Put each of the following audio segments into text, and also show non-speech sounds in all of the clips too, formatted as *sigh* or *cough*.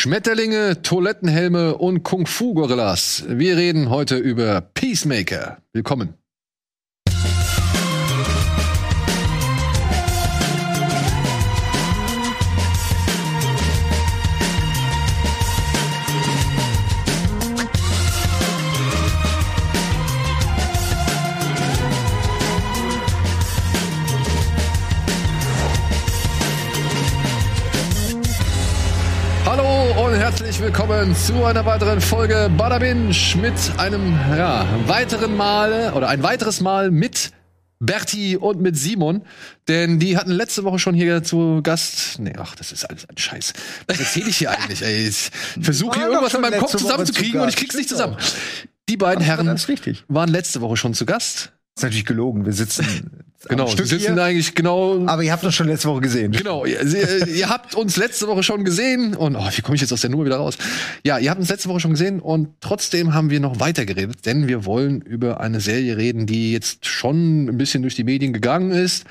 Schmetterlinge, Toilettenhelme und Kung-Fu-Gorillas. Wir reden heute über Peacemaker. Willkommen. Herzlich willkommen zu einer weiteren Folge Badabinch mit einem ja, weiteren Mal oder ein weiteres Mal mit Berti und mit Simon, denn die hatten letzte Woche schon hier zu Gast. Nee, ach, das ist alles ein Scheiß. Was erzähle ich hier *laughs* eigentlich? Ey, ich versuche hier irgendwas in meinem Kopf zusammenzukriegen zu und ich krieg's nicht zusammen. Die beiden Das Herren waren letzte Woche schon zu Gast. ist natürlich gelogen. Wir sitzen *laughs* Genau, sie sitzen hier, eigentlich genau aber ihr habt das schon letzte Woche gesehen. Genau, ihr, äh, ihr habt uns letzte Woche schon gesehen und oh, wie komme ich jetzt aus der Nummer wieder raus? Ja, ihr habt uns letzte Woche schon gesehen und trotzdem haben wir noch weiter geredet, denn wir wollen über eine Serie reden, die jetzt schon ein bisschen durch die Medien gegangen ist,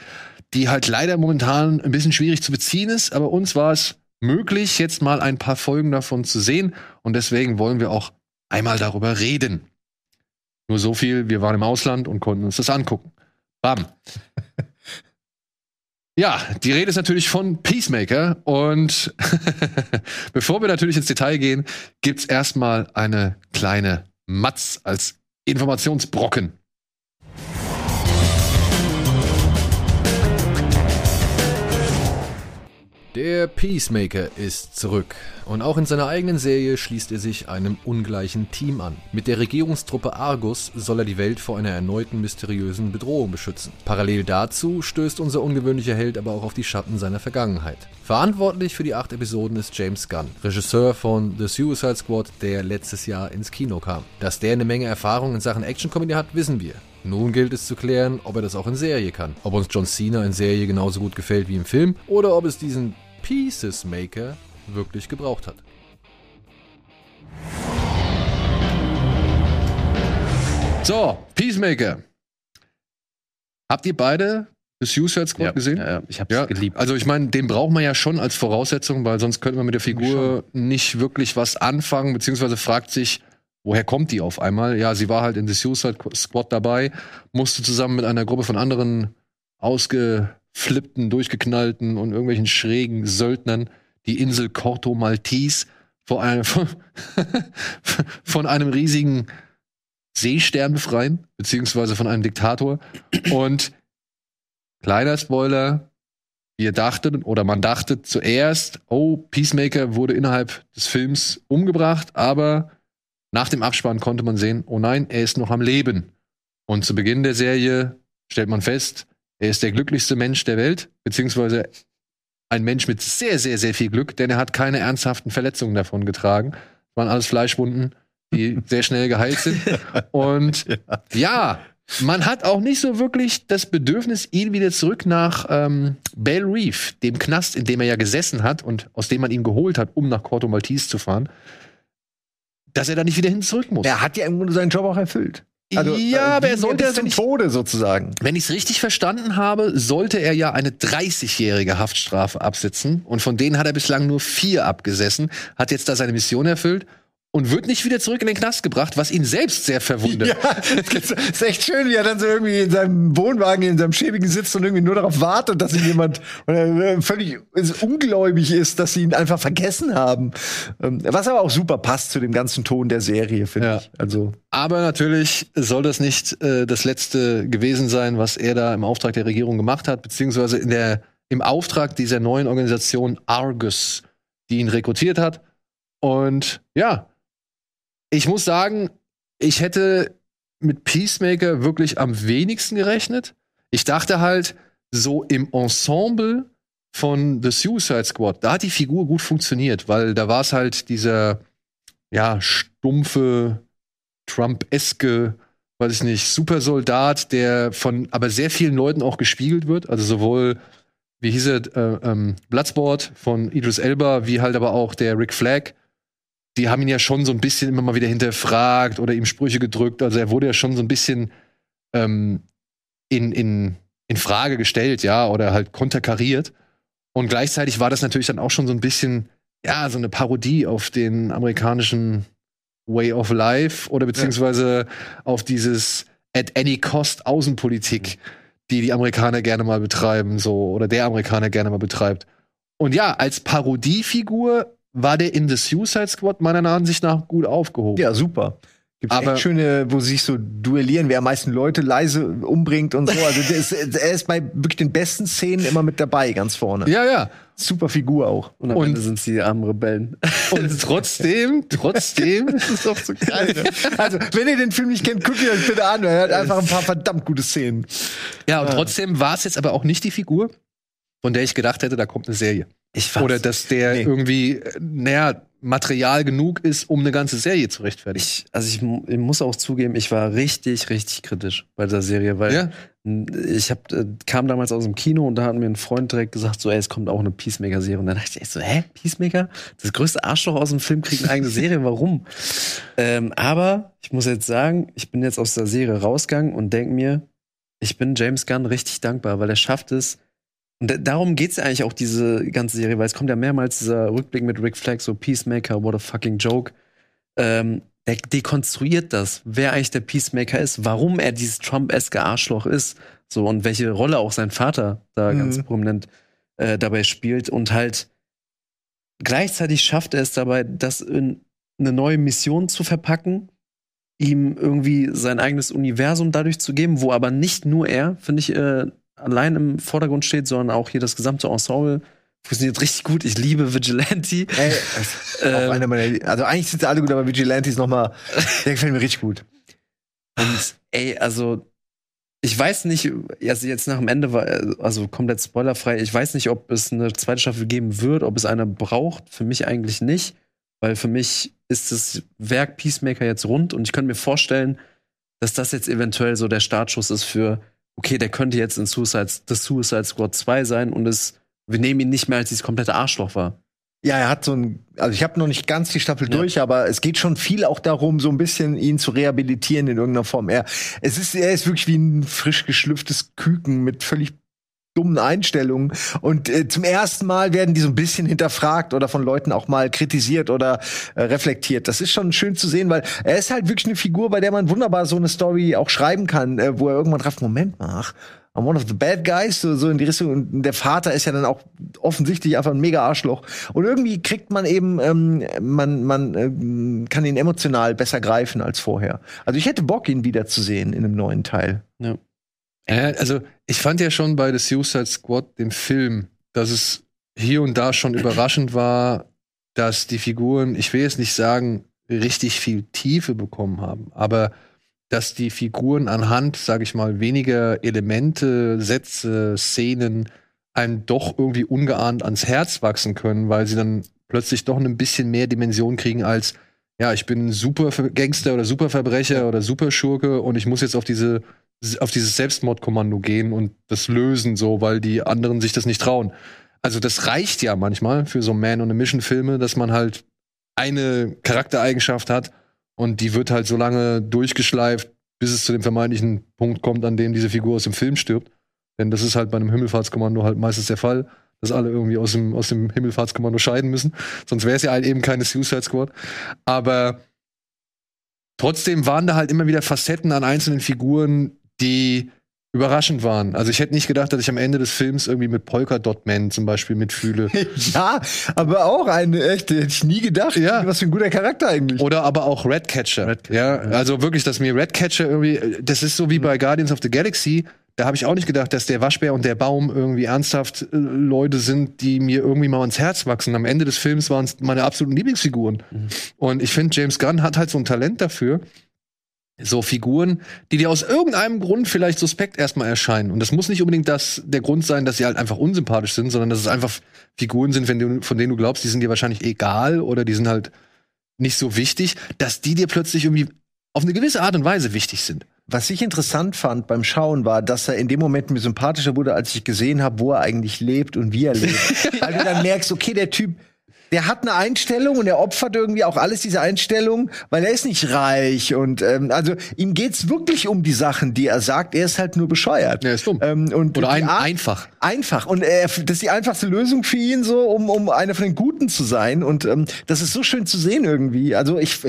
die halt leider momentan ein bisschen schwierig zu beziehen ist, aber uns war es möglich, jetzt mal ein paar Folgen davon zu sehen und deswegen wollen wir auch einmal darüber reden. Nur so viel, wir waren im Ausland und konnten uns das angucken. Bam. Ja, die Rede ist natürlich von Peacemaker und *laughs* bevor wir natürlich ins Detail gehen, gibt's erstmal eine kleine Matz als Informationsbrocken. Der Peacemaker ist zurück. Und auch in seiner eigenen Serie schließt er sich einem ungleichen Team an. Mit der Regierungstruppe Argus soll er die Welt vor einer erneuten mysteriösen Bedrohung beschützen. Parallel dazu stößt unser ungewöhnlicher Held aber auch auf die Schatten seiner Vergangenheit. Verantwortlich für die acht Episoden ist James Gunn, Regisseur von The Suicide Squad, der letztes Jahr ins Kino kam. Dass der eine Menge Erfahrung in Sachen Action-Comedy hat, wissen wir. Nun gilt es zu klären, ob er das auch in Serie kann. Ob uns John Cena in Serie genauso gut gefällt wie im Film oder ob es diesen Pieces Maker wirklich gebraucht hat. So, Peacemaker. Habt ihr beide The Suicide Squad Ja, gesehen? ja, ich hab's Ja, geliebt. Also ich meine, den braucht man ja schon als Voraussetzung, weil sonst könnte man mit der Figur nicht wirklich was anfangen, beziehungsweise fragt sich, woher kommt die auf einmal? Ja, sie war halt in The Suicide Squad dabei, musste zusammen mit einer Gruppe von anderen ausgeflippten, durchgeknallten und irgendwelchen schrägen Söldnern die Insel Corto Maltese vor einem, *laughs* von einem riesigen Seestern befreien, beziehungsweise von einem Diktator. Und kleiner Spoiler, wir dachten oder man dachte zuerst, oh, Peacemaker wurde innerhalb des Films umgebracht, aber nach dem Abspann konnte man sehen, oh nein, er ist noch am Leben. Und zu Beginn der Serie stellt man fest, er ist der glücklichste Mensch der Welt, beziehungsweise ein Mensch mit sehr, sehr, sehr viel Glück, denn er hat keine ernsthaften Verletzungen davon getragen. Es waren alles Fleischwunden, die *laughs* sehr schnell geheilt sind. Und *laughs* ja, man hat auch nicht so wirklich das Bedürfnis, ihn wieder zurück nach ähm, Belle Reef, dem Knast, in dem er ja gesessen hat und aus dem man ihn geholt hat, um nach Corto Maltese zu fahren, dass er da nicht wieder hin zurück muss. Er hat ja im Grunde seinen Job auch erfüllt. Also, ja, äh, aber er sollte bis ja, zum ich, Tode sozusagen. wenn ich es richtig verstanden habe, sollte er ja eine 30-jährige Haftstrafe absitzen. Und von denen hat er bislang nur vier abgesessen, hat jetzt da seine Mission erfüllt und wird nicht wieder zurück in den Knast gebracht, was ihn selbst sehr verwundert. Ja, das ist echt schön, wie er dann so irgendwie in seinem Wohnwagen, in seinem schäbigen sitzt und irgendwie nur darauf wartet, dass ihn jemand äh, völlig ungläubig ist, dass sie ihn einfach vergessen haben. Ähm, Was aber auch super passt zu dem ganzen Ton der Serie, finde Ja. ich. Also, Aber natürlich soll das nicht äh, das letzte gewesen sein, was er da im Auftrag der Regierung gemacht hat, beziehungsweise in der, im Auftrag dieser neuen Organisation Argus, die ihn rekrutiert hat. Und ja, ich muss sagen, ich hätte mit Peacemaker wirklich am wenigsten gerechnet. Ich dachte halt, so im Ensemble von The Suicide Squad, da hat die Figur gut funktioniert, weil da war es halt dieser, ja, stumpfe, Trump-eske, weiß ich nicht, Supersoldat, der von aber sehr vielen Leuten auch gespiegelt wird. Also sowohl, wie hieß er, äh, ähm, Bloodsport von Idris Elba, wie halt aber auch der Rick Flag. Die haben ihn ja schon so ein bisschen immer mal wieder hinterfragt oder ihm Sprüche gedrückt. Also er wurde ja schon so ein bisschen ähm, in, in, in Frage gestellt, ja, oder halt konterkariert. Und gleichzeitig war das natürlich dann auch schon so ein bisschen ja, so eine Parodie auf den amerikanischen Way of Life oder beziehungsweise auf dieses at any cost Außenpolitik, die die Amerikaner gerne mal betreiben, so oder der Amerikaner gerne mal betreibt. Und ja, als Parodiefigur war der in The Suicide Squad meiner Ansicht nach gut aufgehoben. Ja, super. Gibt Aber- echt schöne, wo sie sich so duellieren, wer am meisten Leute leise umbringt und so. *laughs* Also der ist, er ist bei wirklich den besten Szenen immer mit dabei, ganz vorne. Ja, ja. Super Figur auch. Und am Und- Ende sind sie die armen Rebellen. *laughs* Und trotzdem, trotzdem, Das ist doch so geil. ne? Also, wenn ihr den Film nicht kennt, guckt ihr euch bitte an. Er hat einfach ein paar verdammt gute Szenen. ja, und trotzdem war es jetzt aber auch nicht die Figur, von der ich gedacht hätte, da kommt eine Serie. Ich Oder dass der Nee. irgendwie, naja, Material genug ist, um eine ganze Serie zu rechtfertigen. ich, also ich, ich muss auch zugeben, ich war richtig, richtig kritisch bei der Serie, weil Ja? ich hab, äh, kam damals aus dem Kino und da hat mir ein Freund direkt gesagt, so, ey, es kommt auch eine Peacemaker-Serie. Und dann dachte ich so, hä, Peacemaker? Das größte Arschloch aus dem Film kriegt eine eigene Serie, warum? *laughs* ähm, aber ich muss jetzt sagen, ich bin jetzt aus der Serie rausgegangen und denk mir, ich bin James Gunn richtig dankbar, weil er schafft es. Und da- darum geht's ja eigentlich auch, diese ganze Serie, weil es kommt ja mehrmals dieser Rückblick mit Rick Flag, so Peacemaker, what a fucking joke. Ähm, der dekonstruiert das, wer eigentlich der Peacemaker ist, warum er dieses Trump-eske Arschloch ist, so und welche Rolle auch sein Vater da Mhm. ganz prominent äh, dabei spielt und halt gleichzeitig schafft er es dabei, das in eine neue Mission zu verpacken, ihm irgendwie sein eigenes Universum dadurch zu geben, wo aber nicht nur er, finde ich, äh, allein im Vordergrund steht, sondern auch hier das gesamte Ensemble funktioniert richtig gut. Ich liebe Vigilante. Ey, *laughs* einer meiner, also eigentlich sind sie alle gut, aber Vigilantes noch mal, der gefällt mir richtig gut. Und ey, also ich weiß nicht, also jetzt nach dem Ende war, also komplett spoilerfrei, ich weiß nicht, ob es eine zweite Staffel geben wird, ob es eine braucht. Für mich eigentlich nicht, weil für mich ist das Werk Peacemaker jetzt rund und ich könnte mir vorstellen, dass das jetzt eventuell so der Startschuss ist für, okay, der könnte jetzt in Suicide, das Suicide Squad 2 sein und es, wir nehmen ihn nicht mehr als dieses komplette Arschloch wahr. Ja, er hat so ein, also ich habe noch nicht ganz die Staffel Ja. durch, aber es geht schon viel auch darum, so ein bisschen ihn zu rehabilitieren in irgendeiner Form. Er, es ist, er ist wirklich wie ein frisch geschlüpftes Küken mit völlig dummen Einstellungen. Und äh, zum ersten Mal werden die so ein bisschen hinterfragt oder von Leuten auch mal kritisiert oder äh, reflektiert. Das ist schon schön zu sehen, weil er ist halt wirklich eine Figur, bei der man wunderbar so eine Story auch schreiben kann, äh, wo er irgendwann drauf, Moment mal, I'm one of the bad guys, so, so in die Richtung. Und der Vater ist ja dann auch offensichtlich einfach ein mega Arschloch. Und irgendwie kriegt man eben, ähm, man, man ähm, kann ihn emotional besser greifen als vorher. Also ich hätte Bock, ihn wiederzusehen in einem neuen Teil. Ja. Äh, also, ich fand ja schon bei The Suicide Squad, dem Film, dass es hier und da schon *clears throat* überraschend war, dass die Figuren, ich will jetzt nicht sagen, richtig viel Tiefe bekommen haben, aber dass die Figuren anhand, sage ich mal, weniger Elemente, Sätze, Szenen einem doch irgendwie ungeahnt ans Herz wachsen können, weil sie dann plötzlich doch ein bisschen mehr Dimension kriegen als ja, ich bin ein super Gangster oder Superverbrecher oder Superschurke und ich muss jetzt auf diese auf dieses Selbstmordkommando gehen und das lösen so, weil die anderen sich das nicht trauen. Also das reicht ja manchmal für so Man on a Mission Filme, dass man halt eine Charaktereigenschaft hat und die wird halt so lange durchgeschleift, bis es zu dem vermeintlichen Punkt kommt, an dem diese Figur aus dem Film stirbt. Denn das ist halt bei einem Himmelfahrtskommando halt meistens der Fall, dass alle irgendwie aus dem, aus dem Himmelfahrtskommando scheiden müssen. Sonst wäre es ja halt eben keine Suicide Squad. Aber trotzdem waren da halt immer wieder Facetten an einzelnen Figuren, die überraschend waren. Also ich hätte nicht gedacht, dass ich am Ende des Films irgendwie mit Polka Dot Man zum Beispiel mitfühle. *laughs* ja, aber auch eine echte, hätte ich nie gedacht. Ja. Was für ein guter Charakter eigentlich. Oder aber auch Redcatcher. ja, also wirklich, dass mir Redcatcher irgendwie, das ist so wie bei Guardians of the Galaxy. Da habe ich auch nicht gedacht, dass der Waschbär und der Baum irgendwie ernsthaft äh, Leute sind, die mir irgendwie mal ans Herz wachsen. Am Ende des Films waren es meine absoluten Lieblingsfiguren. Und ich finde, James Gunn hat halt so ein Talent dafür, so Figuren, die dir aus irgendeinem Grund vielleicht suspekt erstmal erscheinen. Und das muss nicht unbedingt das, der Grund sein, dass sie halt einfach unsympathisch sind, sondern dass es einfach Figuren sind, wenn du, von denen du glaubst, die sind dir wahrscheinlich egal oder die sind halt nicht so wichtig, dass die dir plötzlich irgendwie auf eine gewisse Art und Weise wichtig sind. Was ich interessant fand beim Schauen war, dass er in dem Moment mir sympathischer wurde, als ich gesehen habe, wo er eigentlich lebt und wie er lebt. Weil *laughs* du dann merkst, okay, der Typ, der hat eine Einstellung und er opfert irgendwie auch alles diese Einstellung, weil er ist nicht reich und ähm, also ihm geht's wirklich um die Sachen, die er sagt. Er ist halt nur bescheuert. Er ist dumm. Ähm, und Oder ein, Art- einfach. Einfach. Und er, das ist die einfachste Lösung für ihn, so, um, um einer von den Guten zu sein. Und ähm, das ist so schön zu sehen irgendwie. Also ich,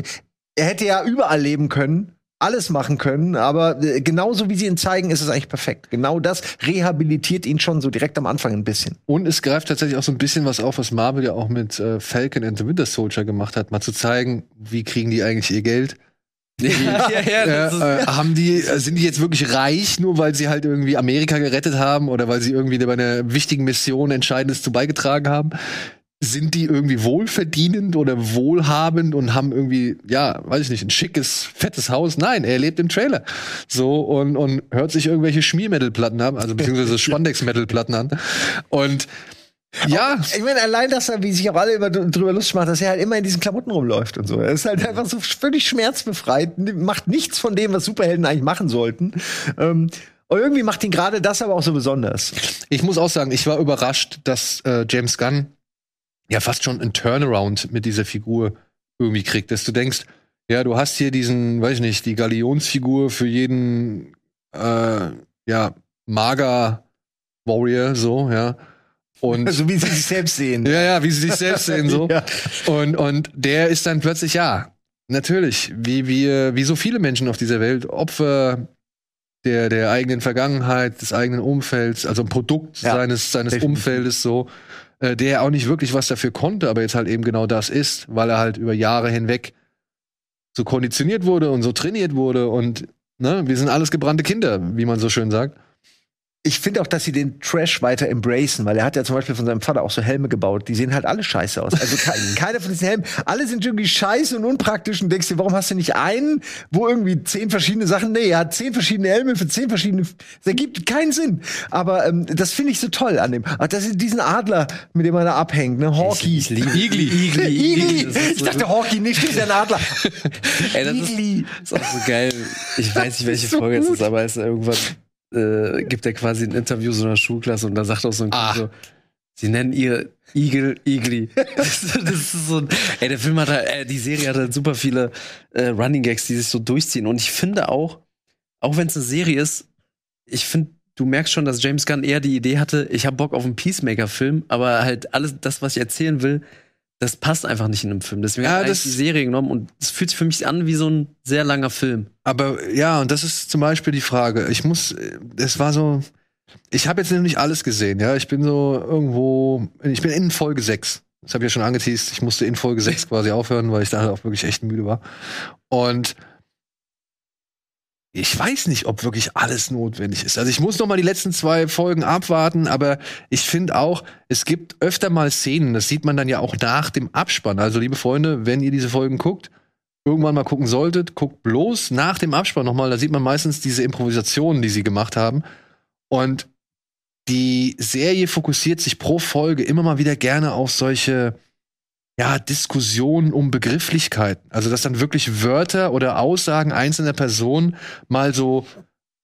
er hätte ja überall leben können, alles machen können, aber äh, genauso wie sie ihn zeigen, ist es eigentlich perfekt. Genau das rehabilitiert ihn schon so direkt am Anfang ein bisschen. Und es greift tatsächlich auch so ein bisschen was auf, was Marvel ja auch mit äh, Falcon and the Winter Soldier gemacht hat, mal zu zeigen, wie kriegen die eigentlich ihr Geld. *laughs* ja, ja, das ist, äh, haben die, äh, sind die jetzt wirklich reich, nur weil sie halt irgendwie Amerika gerettet haben oder weil sie irgendwie bei einer wichtigen Mission Entscheidendes zu beigetragen haben? Sind die irgendwie wohlverdienend oder wohlhabend und haben irgendwie, ja, weiß ich nicht, ein schickes, fettes Haus? Nein, er lebt im Trailer. So und, und hört sich irgendwelche Schmiermetal-Platten an, also beziehungsweise *laughs* Spandex-Metal-Platten an. Und ja, Ich meine, allein, dass er, wie sich auch alle immer dr- drüber lustig machen, dass er halt immer in diesen Klamotten rumläuft und so. Er ist halt einfach so völlig schmerzbefreit, macht nichts von dem, was Superhelden eigentlich machen sollten. Ähm, und irgendwie macht ihn gerade das aber auch so besonders. Ich muss auch sagen, ich war überrascht, dass äh, James Gunn ja fast schon einen Turnaround mit dieser Figur irgendwie kriegt, dass du denkst, ja, du hast hier diesen, weiß ich nicht, die Galionsfigur für jeden, äh, ja, mager Warrior, so, ja. Und Also wie sie sich selbst sehen. *laughs* ja, ja, wie sie sich selbst sehen, so. *laughs* Ja. Und, und der ist dann plötzlich, ja, natürlich, wie wir, wie so viele Menschen auf dieser Welt, Opfer der, der eigenen Vergangenheit, des eigenen Umfelds, also ein Produkt Ja, seines, seines definitiv. Umfeldes so, äh, der auch nicht wirklich was dafür konnte, aber jetzt halt eben genau das ist, weil er halt über Jahre hinweg so konditioniert wurde und so trainiert wurde und ne, wir sind alles gebrannte Kinder, wie man so schön sagt. Ich finde auch, dass sie den Trash weiter embracen, weil er hat ja zum Beispiel von seinem Vater auch so Helme gebaut. Die sehen halt alle scheiße aus. Also ke *laughs* keiner von diesen Helmen, alle sind irgendwie scheiße und unpraktisch und denkst dir, warum hast du nicht einen, wo irgendwie zehn verschiedene Sachen, nee, er hat zehn verschiedene Helme für zehn verschiedene, das ergibt keinen Sinn. Aber ähm, das finde ich so toll an dem. Ach, das ist diesen Adler, mit dem er da abhängt, ne, ich liebe *laughs* Igli. Igli. Igli. Ist Ich dachte Hawkeye, nicht, der ein Adler. *laughs* Ey, das Igli. ist, ist auch so geil. Ich weiß nicht, welche So Folge es ist, aber es ist irgendwann äh, gibt er quasi ein Interview so einer Schulklasse und da sagt auch so ein Ah. Kind so, sie nennen ihr Igel Igli. *laughs* das, ist- das ist so ein, ey, der Film hat halt, äh, die Serie hat halt super viele äh, Running Gags, die sich so durchziehen und ich finde auch, auch wenn es eine Serie ist, ich finde Du merkst schon, dass James Gunn eher die Idee hatte, ich habe Bock auf einen Peacemaker-Film, aber halt alles das, was ich erzählen will, das passt einfach nicht in einem Film. Deswegen Ja, das- eigentlich die Serie genommen und es fühlt sich für mich an wie so ein sehr langer Film. Aber ja, und das ist zum Beispiel die Frage. Ich muss, es war so, ich habe jetzt nicht alles gesehen, ja. Ich bin so irgendwo, ich bin in Folge 6. Das habe ich ja schon angeteased. Ich musste in Folge 6 *laughs* quasi aufhören, weil ich da auch wirklich echt müde war. Und ich weiß nicht, ob wirklich alles notwendig ist. Also ich muss noch mal die letzten zwei Folgen abwarten, aber ich finde auch, es gibt öfter mal Szenen, das sieht man dann ja auch nach dem Abspann. Also liebe Freunde, wenn ihr diese Folgen guckt, irgendwann mal gucken solltet, guckt bloß nach dem Abspann noch mal, da sieht man meistens diese Improvisationen, die sie gemacht haben. Und die Serie fokussiert sich pro Folge immer mal wieder gerne auf solche ja, Diskussionen um Begrifflichkeiten. Also, dass dann wirklich Wörter oder Aussagen einzelner Personen mal so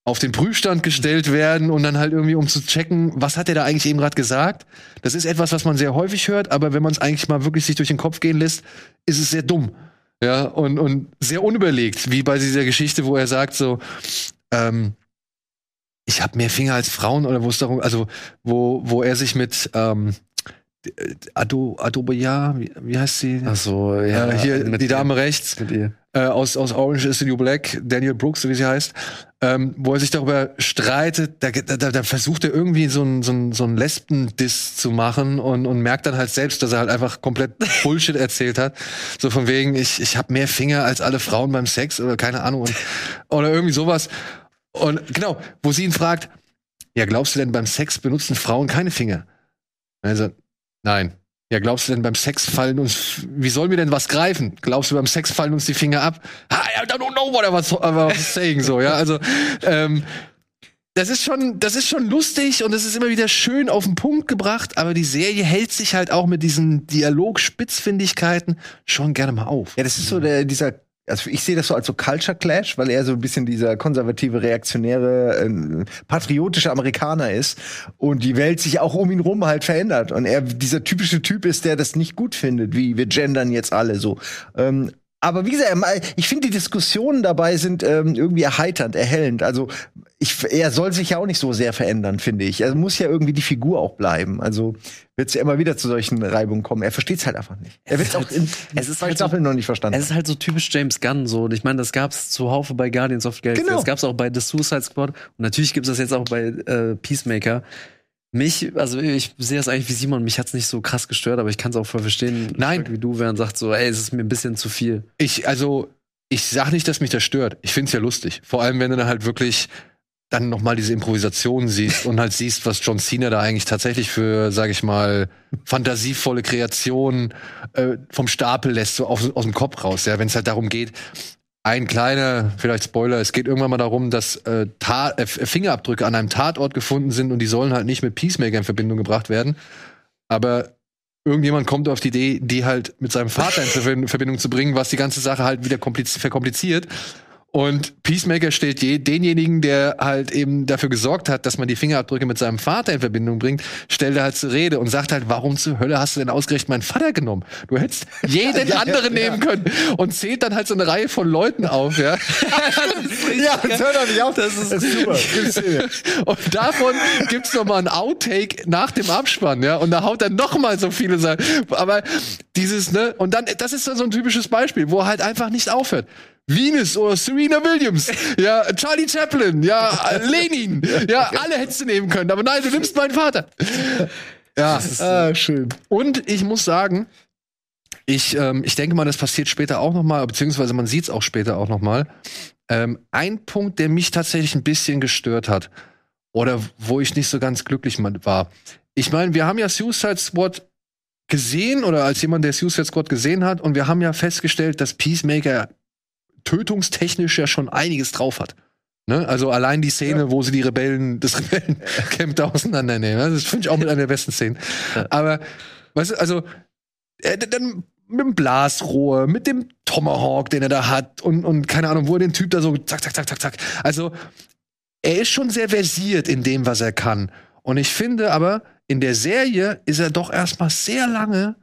auf den Prüfstand gestellt werden und dann halt irgendwie, um zu checken, was hat er da eigentlich eben gerade gesagt. Das ist etwas, was man sehr häufig hört, aber wenn man es eigentlich mal wirklich sich durch den Kopf gehen lässt, ist es sehr dumm. Ja, und, und sehr unüberlegt, wie bei dieser Geschichte, wo er sagt so, ähm, ich habe mehr Finger als Frauen oder wo es darum, also wo, wo er sich mit ähm, Ado, Adobeya, wie, wie heißt sie? Ach so, ja. äh, hier die ihr. Dame rechts Mit ihr. äh, aus, aus Orange is the New Black, Daniel Brooks, so wie sie heißt, ähm, wo er sich darüber streitet, da, da, da versucht er irgendwie so ein, so ein, so ein Lesben-Diss zu machen und, und merkt dann halt selbst, dass er halt einfach komplett *laughs* Bullshit erzählt hat. So von wegen, ich, ich habe mehr Finger als alle Frauen beim Sex oder keine Ahnung. Und, oder irgendwie sowas. Und genau, wo sie ihn fragt, ja, glaubst du denn beim Sex benutzen Frauen keine Finger? Also, nein. Ja, glaubst du denn beim Sex fallen uns, wie sollen wir denn was greifen? Glaubst du beim Sex fallen uns die Finger ab? I don't know what I was, I was saying, so, ja, also, ähm, das ist schon, das ist schon lustig und es ist immer wieder schön auf den Punkt gebracht, aber die Serie hält sich halt auch mit diesen Dialog-Spitzfindigkeiten schon gerne mal auf. Ja, das ist so der, dieser also ich sehe das so als so Culture Clash, weil er so ein bisschen dieser konservative, reaktionäre, äh, patriotische Amerikaner ist und die Welt sich auch um ihn rum halt verändert und er dieser typische Typ ist, der das nicht gut findet, wie wir gendern jetzt alle so. Ähm, aber wie gesagt, ich finde, die Diskussionen dabei sind ähm, irgendwie erheiternd, erhellend. Also ich, er soll sich ja auch nicht so sehr verändern, finde ich. Er muss ja irgendwie die Figur auch bleiben. Also wird es ja immer wieder zu solchen Reibungen kommen. Er versteht es halt einfach nicht. Er wird es auch in es ist halt so, noch nicht verstanden. Es ist halt so typisch James Gunn so. Und ich meine, das gab es zuhaufe bei Guardians of the Galaxy. Genau. Das gab es auch bei The Suicide Squad. Und natürlich gibt es das jetzt auch bei äh, Peacemaker. Mich, also ich sehe das eigentlich wie Simon, mich hat's nicht so krass gestört, aber ich kann es auch voll verstehen, Nein. wie du, wer sagt so, ey, es ist mir ein bisschen zu viel. Ich, also, ich sag nicht, dass mich das stört. Ich find's ja lustig. Vor allem, wenn du dann halt wirklich dann noch mal diese Improvisation siehst und halt siehst, was John Cena da eigentlich tatsächlich für, sag ich mal, fantasievolle Kreationen äh, vom Stapel lässt, so aus, aus dem Kopf raus. Ja, wenn es halt darum geht, ein kleiner, vielleicht Spoiler, es geht irgendwann mal darum, dass äh, äh, Fingerabdrücke an einem Tatort gefunden sind und die sollen halt nicht mit Peacemaker in Verbindung gebracht werden. Aber irgendjemand kommt auf die Idee, die halt mit seinem Vater in Verbind- Verbindung zu bringen, was die ganze Sache halt wieder kompliz verkompliziert. Und Peacemaker stellt je, denjenigen, der halt eben dafür gesorgt hat, dass man die Fingerabdrücke mit seinem Vater in Verbindung bringt, stellt er halt zur Rede und sagt halt, warum zur Hölle hast du denn ausgerechnet meinen Vater genommen? Du hättest *laughs* jeden Ja, anderen ja. nehmen können und zählt dann halt so eine Reihe von Leuten auf, ja. *laughs* ja, das hört doch nicht auf. Das ist, super. Gute Szene. Und davon gibt's noch mal ein Outtake nach dem Abspann, ja. Und da haut er noch mal so viele Sachen. Aber dieses, ne? Und dann, das ist dann so ein typisches Beispiel, wo er halt einfach nicht aufhört. Venus oder Serena Williams, ja, Charlie Chaplin, ja, Lenin, ja, *laughs* alle hättest du nehmen können, aber nein, du nimmst meinen Vater. Ja, Ah, schön. und ich muss sagen, ich, ähm, ich denke mal, das passiert später auch noch mal, beziehungsweise man sieht es auch später auch noch mal. Ähm, ein Punkt, der mich tatsächlich ein bisschen gestört hat oder wo ich nicht so ganz glücklich war. Ich meine, wir haben ja Suicide Squad gesehen oder als jemand, der Suicide Squad gesehen hat und wir haben ja festgestellt, dass Peacemaker tötungstechnisch ja schon einiges drauf hat. Ne? Also allein die Szene, wo sie die Rebellen, das Rebellencamp da auseinandernehmen. ne? Das finde ich auch mit einer der besten Szenen. Aber, weißt du, also, äh, dann mit dem Blasrohr, mit dem Tomahawk, den er da hat und, und keine Ahnung, wo er den Typ da so zack, zack, zack, zack, zack. Also, er ist schon sehr versiert in dem, was er kann. Und ich finde aber, in der Serie ist er doch erstmal sehr lange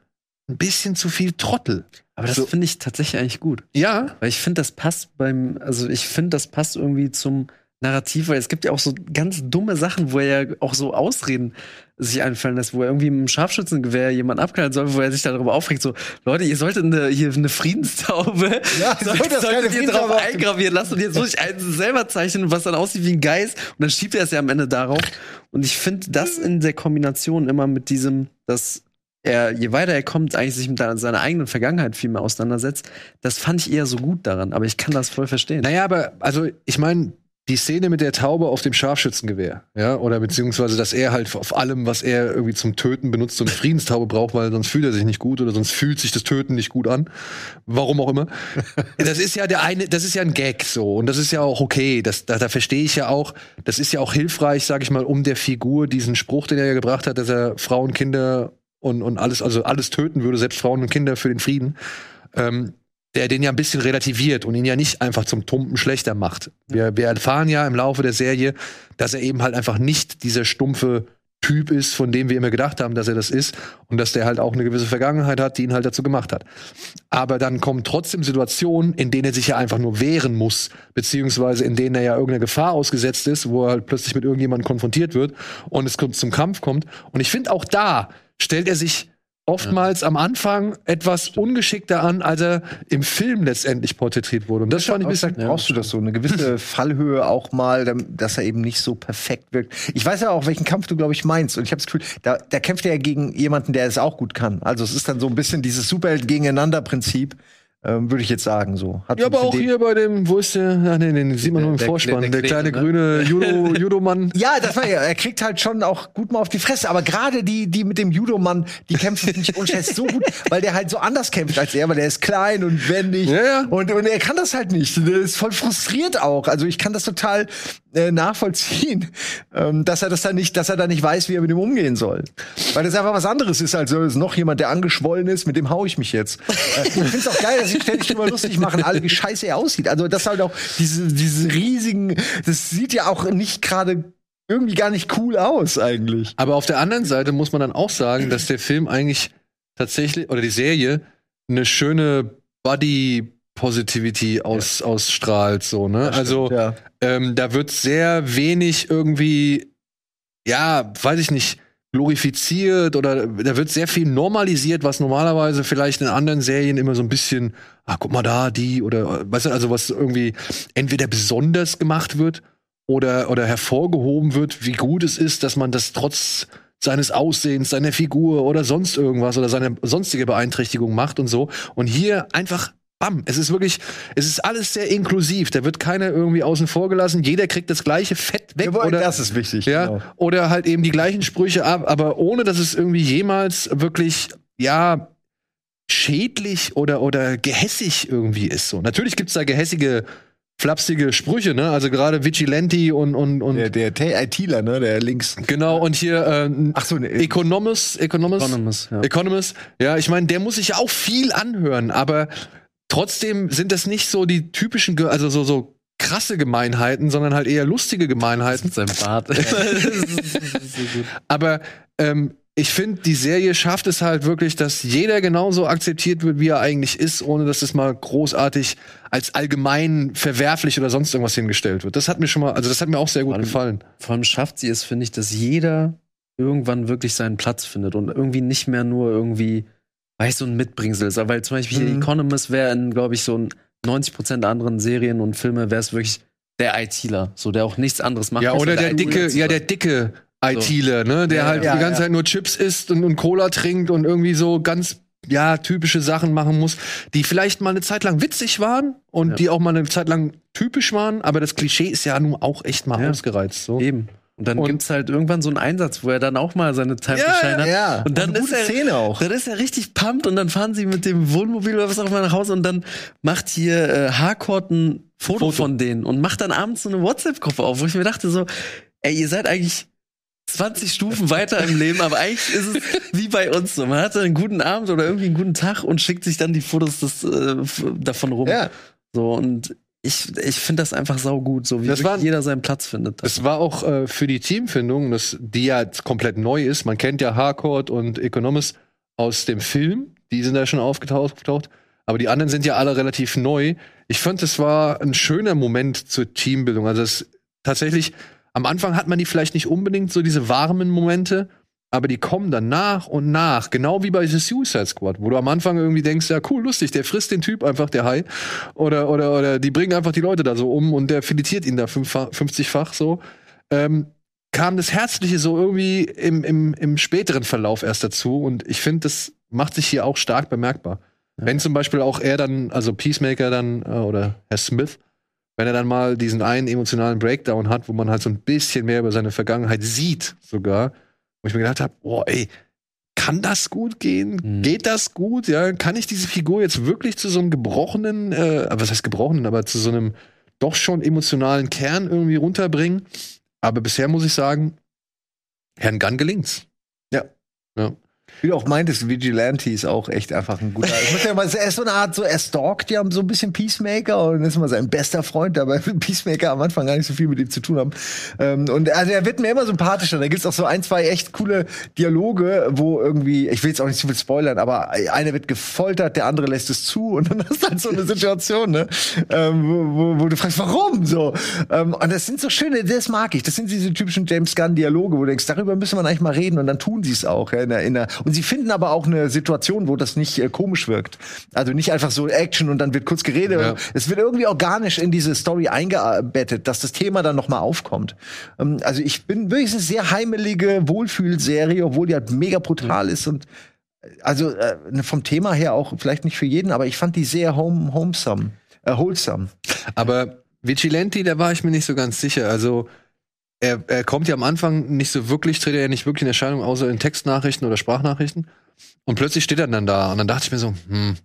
ein bisschen zu viel Trottel. Aber das So. finde ich tatsächlich eigentlich gut. Ja, Weil ich finde, das passt beim, also ich finde, das passt irgendwie zum Narrativ, weil es gibt ja auch so ganz dumme Sachen, wo er ja auch so Ausreden sich einfallen lässt, wo er irgendwie mit einem Scharfschützengewehr jemanden abknallen soll, wo er sich darüber aufregt, so, Leute, ihr solltet eine, hier eine Friedenstaube, Ja, *laughs* solltet, soll das keine solltet ihr drauf eingravieren lassen und jetzt muss ich einen selber zeichnen, was dann aussieht wie ein Geist und dann schiebt er es ja am Ende darauf. Und ich finde das in der Kombination immer mit diesem, dass er, je weiter er kommt, eigentlich sich mit seiner eigenen Vergangenheit viel mehr auseinandersetzt. Das fand ich eher so gut daran, aber ich kann das voll verstehen. Naja, aber also ich meine, die Szene mit der Taube auf dem Scharfschützengewehr, ja, oder beziehungsweise, dass er halt auf allem, was er irgendwie zum Töten benutzt, so eine Friedenstaube braucht, weil sonst fühlt er sich nicht gut oder sonst fühlt sich das Töten nicht gut an. Warum auch immer. Das ist ja der eine, das ist ja ein Gag so und das ist ja auch okay. Das, da, da verstehe ich ja auch, das ist ja auch hilfreich, sag ich mal, um der Figur diesen Spruch, den er ja gebracht hat, dass er Frauen, Kinder und, und alles, also alles töten würde, selbst Frauen und Kinder für den Frieden. Ähm, der den ja ein bisschen relativiert und ihn ja nicht einfach zum Tumpen schlechter macht. Wir, wir erfahren ja im Laufe der Serie, dass er eben halt einfach nicht dieser stumpfe Typ ist, von dem wir immer gedacht haben, dass er das ist und dass der halt auch eine gewisse Vergangenheit hat, die ihn halt dazu gemacht hat. Aber dann kommen trotzdem Situationen, in denen er sich ja einfach nur wehren muss, beziehungsweise in denen er ja irgendeiner Gefahr ausgesetzt ist, wo er halt plötzlich mit irgendjemandem konfrontiert wird und es zum Kampf kommt. Und ich finde auch da stellt er sich oftmals am Anfang etwas ungeschickter an, als er im Film letztendlich porträtiert wurde. Und das fand ich ein bisschen. Vielleicht brauchst du das so, eine gewisse *laughs* Fallhöhe auch mal, dass er eben nicht so perfekt wirkt. Ich weiß ja auch, welchen Kampf du, glaube ich, meinst. Und ich habe das Gefühl, da, da kämpft er ja gegen jemanden, der es auch gut kann. Also es ist dann so ein bisschen dieses Superheld gegeneinander Prinzip, ähm, würde ich jetzt sagen. So. Hat Ja, aber auch hier bei dem, wo ist der? Ach nee, den sieht man nur im Der- Vorspann. der- Der, der kleine Kleine, grüne Judo, *laughs* Judomann. Ja, das war ja, er kriegt halt schon auch gut mal auf die Fresse, aber gerade die, die mit dem Judo-Mann, die kämpfen ich unschätzt so gut, *laughs* weil der halt so anders kämpft als er, weil der ist klein und wendig Ja, ja. Und, und er kann das halt nicht. Der ist voll frustriert auch. Also ich kann das total äh, nachvollziehen, ähm, dass er das dann nicht, dass er da nicht weiß, wie er mit dem umgehen soll. Weil das einfach was anderes ist, als so ist noch jemand, der angeschwollen ist, mit dem hau ich mich jetzt. Äh, ich finde es auch geil, dass sich ständig drüber lustig machen, alle, wie scheiße er aussieht. Also das halt auch diese, diese riesigen, das sieht ja auch nicht gerade irgendwie gar nicht cool aus eigentlich. Aber auf der anderen Seite muss man dann auch sagen, dass der Film eigentlich tatsächlich, oder die Serie, eine schöne Body Positivity aus, ausstrahlt, so, ne? also, ja. ähm, da wird sehr wenig irgendwie, ja, weiß ich nicht, glorifiziert oder da wird sehr viel normalisiert, was normalerweise vielleicht in anderen Serien immer so ein bisschen, ah, guck mal da, die oder, weißt du, also was irgendwie entweder besonders gemacht wird oder, oder hervorgehoben wird, wie gut es ist, dass man das trotz seines Aussehens, seiner Figur oder sonst irgendwas oder seine sonstige Beeinträchtigung macht und so. Und hier einfach Bam. Es ist wirklich, es ist alles sehr inklusiv. Da wird keiner irgendwie außen vor gelassen. Jeder kriegt das gleiche Fett weg. Jawohl, oder, das ist wichtig. ja, genau. oder halt eben die gleichen Sprüche ab, aber ohne dass es irgendwie jemals wirklich, ja, schädlich oder, oder gehässig irgendwie ist. So. Natürlich gibt's da gehässige, flapsige Sprüche, ne? Also gerade Vigilante und, und, und Der, der T- ITler, ne, der links. genau, und hier äh, Ach so, ne, Economist, Economist, Economist, ja. Economist, ja, ich meine, der muss sich ja auch viel anhören, aber trotzdem sind das nicht so die typischen, also so, so krasse Gemeinheiten, sondern halt eher lustige Gemeinheiten. mit seinem Bart. Aber ähm, ich finde, die Serie schafft es halt wirklich, dass jeder genauso akzeptiert wird, wie er eigentlich ist, ohne dass es mal großartig als allgemein verwerflich oder sonst irgendwas hingestellt wird. Das hat mir schon mal, also das hat mir auch sehr gut Vor allem- gefallen. Vor allem schafft sie es, finde ich, dass jeder irgendwann wirklich seinen Platz findet und irgendwie nicht mehr nur irgendwie, weiß so ein Mitbringsel ist. Weil zum Beispiel Mhm. hier Economist wäre in, glaube ich, so ein 90% der anderen Serien und Filme wäre es wirklich der ITler, so der auch nichts anderes macht. Ja, oder der dicke, ITler. ja, der dicke ITler, ne, der Ja, halt ja, die ganze ja. Zeit nur Chips isst und, und Cola trinkt und irgendwie so ganz ja, typische Sachen machen muss, die vielleicht mal eine Zeit lang witzig waren und Ja. die auch mal eine Zeit lang typisch waren, aber das Klischee ist ja nun auch echt mal Ja. ausgereizt. So. Eben. Und dann Und- gibt's halt irgendwann so einen Einsatz, wo er dann auch mal seine Time Ja, Shine hat. Ja, Und dann eine ist er, Szene auch. dann ist er richtig pumped und dann fahren sie mit dem Wohnmobil oder was auch immer nach Hause und dann macht hier äh, Harcourt ein Foto, Foto. von denen und macht dann abends so eine WhatsApp-Gruppe auf, wo ich mir dachte so, ey, ihr seid eigentlich 20 Stufen weiter im Leben, aber eigentlich ist es *laughs* wie bei uns so. Man hat einen guten Abend oder irgendwie einen guten Tag und schickt sich dann die Fotos des, äh, davon rum. Ja. So und ich, ich finde das einfach saugut, so wie Das waren- jeder seinen Platz findet. Es war auch äh, für die Teamfindung, das, die ja jetzt komplett neu ist. Man kennt ja Harcourt und Economist aus dem Film. Die sind da schon aufgetaucht. aufgetaucht. Aber die anderen sind ja alle relativ neu. Ich fand, es war ein schöner Moment zur Teambildung. Also es tatsächlich, am Anfang hat man die vielleicht nicht unbedingt so diese warmen Momente, aber die kommen dann nach und nach, genau wie bei The Suicide Squad, wo du am Anfang irgendwie denkst, ja cool, lustig, der frisst den Typ einfach, der Hai. Oder, oder, oder die bringen einfach die Leute da so um und der filetiert ihn da fünffach- 50-fach so. Ähm, kam das Herzliche so irgendwie im, im, im späteren Verlauf erst dazu und ich finde, das macht sich hier auch stark bemerkbar. Wenn zum Beispiel auch er dann, also Peacemaker dann, äh, oder Herr Smith, wenn er dann mal diesen einen emotionalen Breakdown hat, wo man halt so ein bisschen mehr über seine Vergangenheit sieht, sogar, wo ich mir gedacht habe, boah, ey, kann das gut gehen? Mhm. Geht das gut? Ja, kann ich diese Figur jetzt wirklich zu so einem gebrochenen, äh, was heißt gebrochenen, aber zu so einem doch schon emotionalen Kern irgendwie runterbringen? Aber bisher muss ich sagen, Herrn Gunn gelingt's. Wie du auch meintest, Vigilante ist auch echt einfach ein guter. Ich muss ja mal, er ist so eine Art, so er stalkt ja so ein bisschen Peacemaker und ist immer sein bester Freund, aber Peacemaker am Anfang gar nicht so viel mit ihm zu tun haben. Ähm, und also er wird mir immer sympathischer. Da gibt's auch so ein, zwei echt coole Dialoge, wo irgendwie, ich will jetzt auch nicht zu viel spoilern, aber einer wird gefoltert, der andere lässt es zu und dann *laughs* hast du halt so eine Situation, ne? Ähm, wo, wo, wo du fragst, warum so? Ähm, und das sind so schöne, das mag ich. Das sind diese typischen James Gunn-Dialoge, wo du denkst, darüber müsste man eigentlich mal reden und dann tun sie es auch. Ja, in der, in der, und sie finden aber auch eine Situation, wo das nicht äh, komisch wirkt. Also nicht einfach so Action und dann wird kurz geredet. Ja. Es wird irgendwie organisch in diese Story eingebettet, dass das Thema dann noch mal aufkommt. Ähm, also ich bin wirklich eine sehr heimelige Wohlfühlserie, obwohl die halt mega brutal ist und äh, also äh, vom Thema her auch vielleicht nicht für jeden, aber ich fand die sehr home, homesome, äh, wholesome. Aber Vigilante, da war ich mir nicht so ganz sicher. Also, er, er kommt ja am Anfang nicht so wirklich, tritt er ja nicht wirklich in Erscheinung, außer in Textnachrichten oder Sprachnachrichten. Und plötzlich steht er dann da. Und dann dachte ich mir so, hm,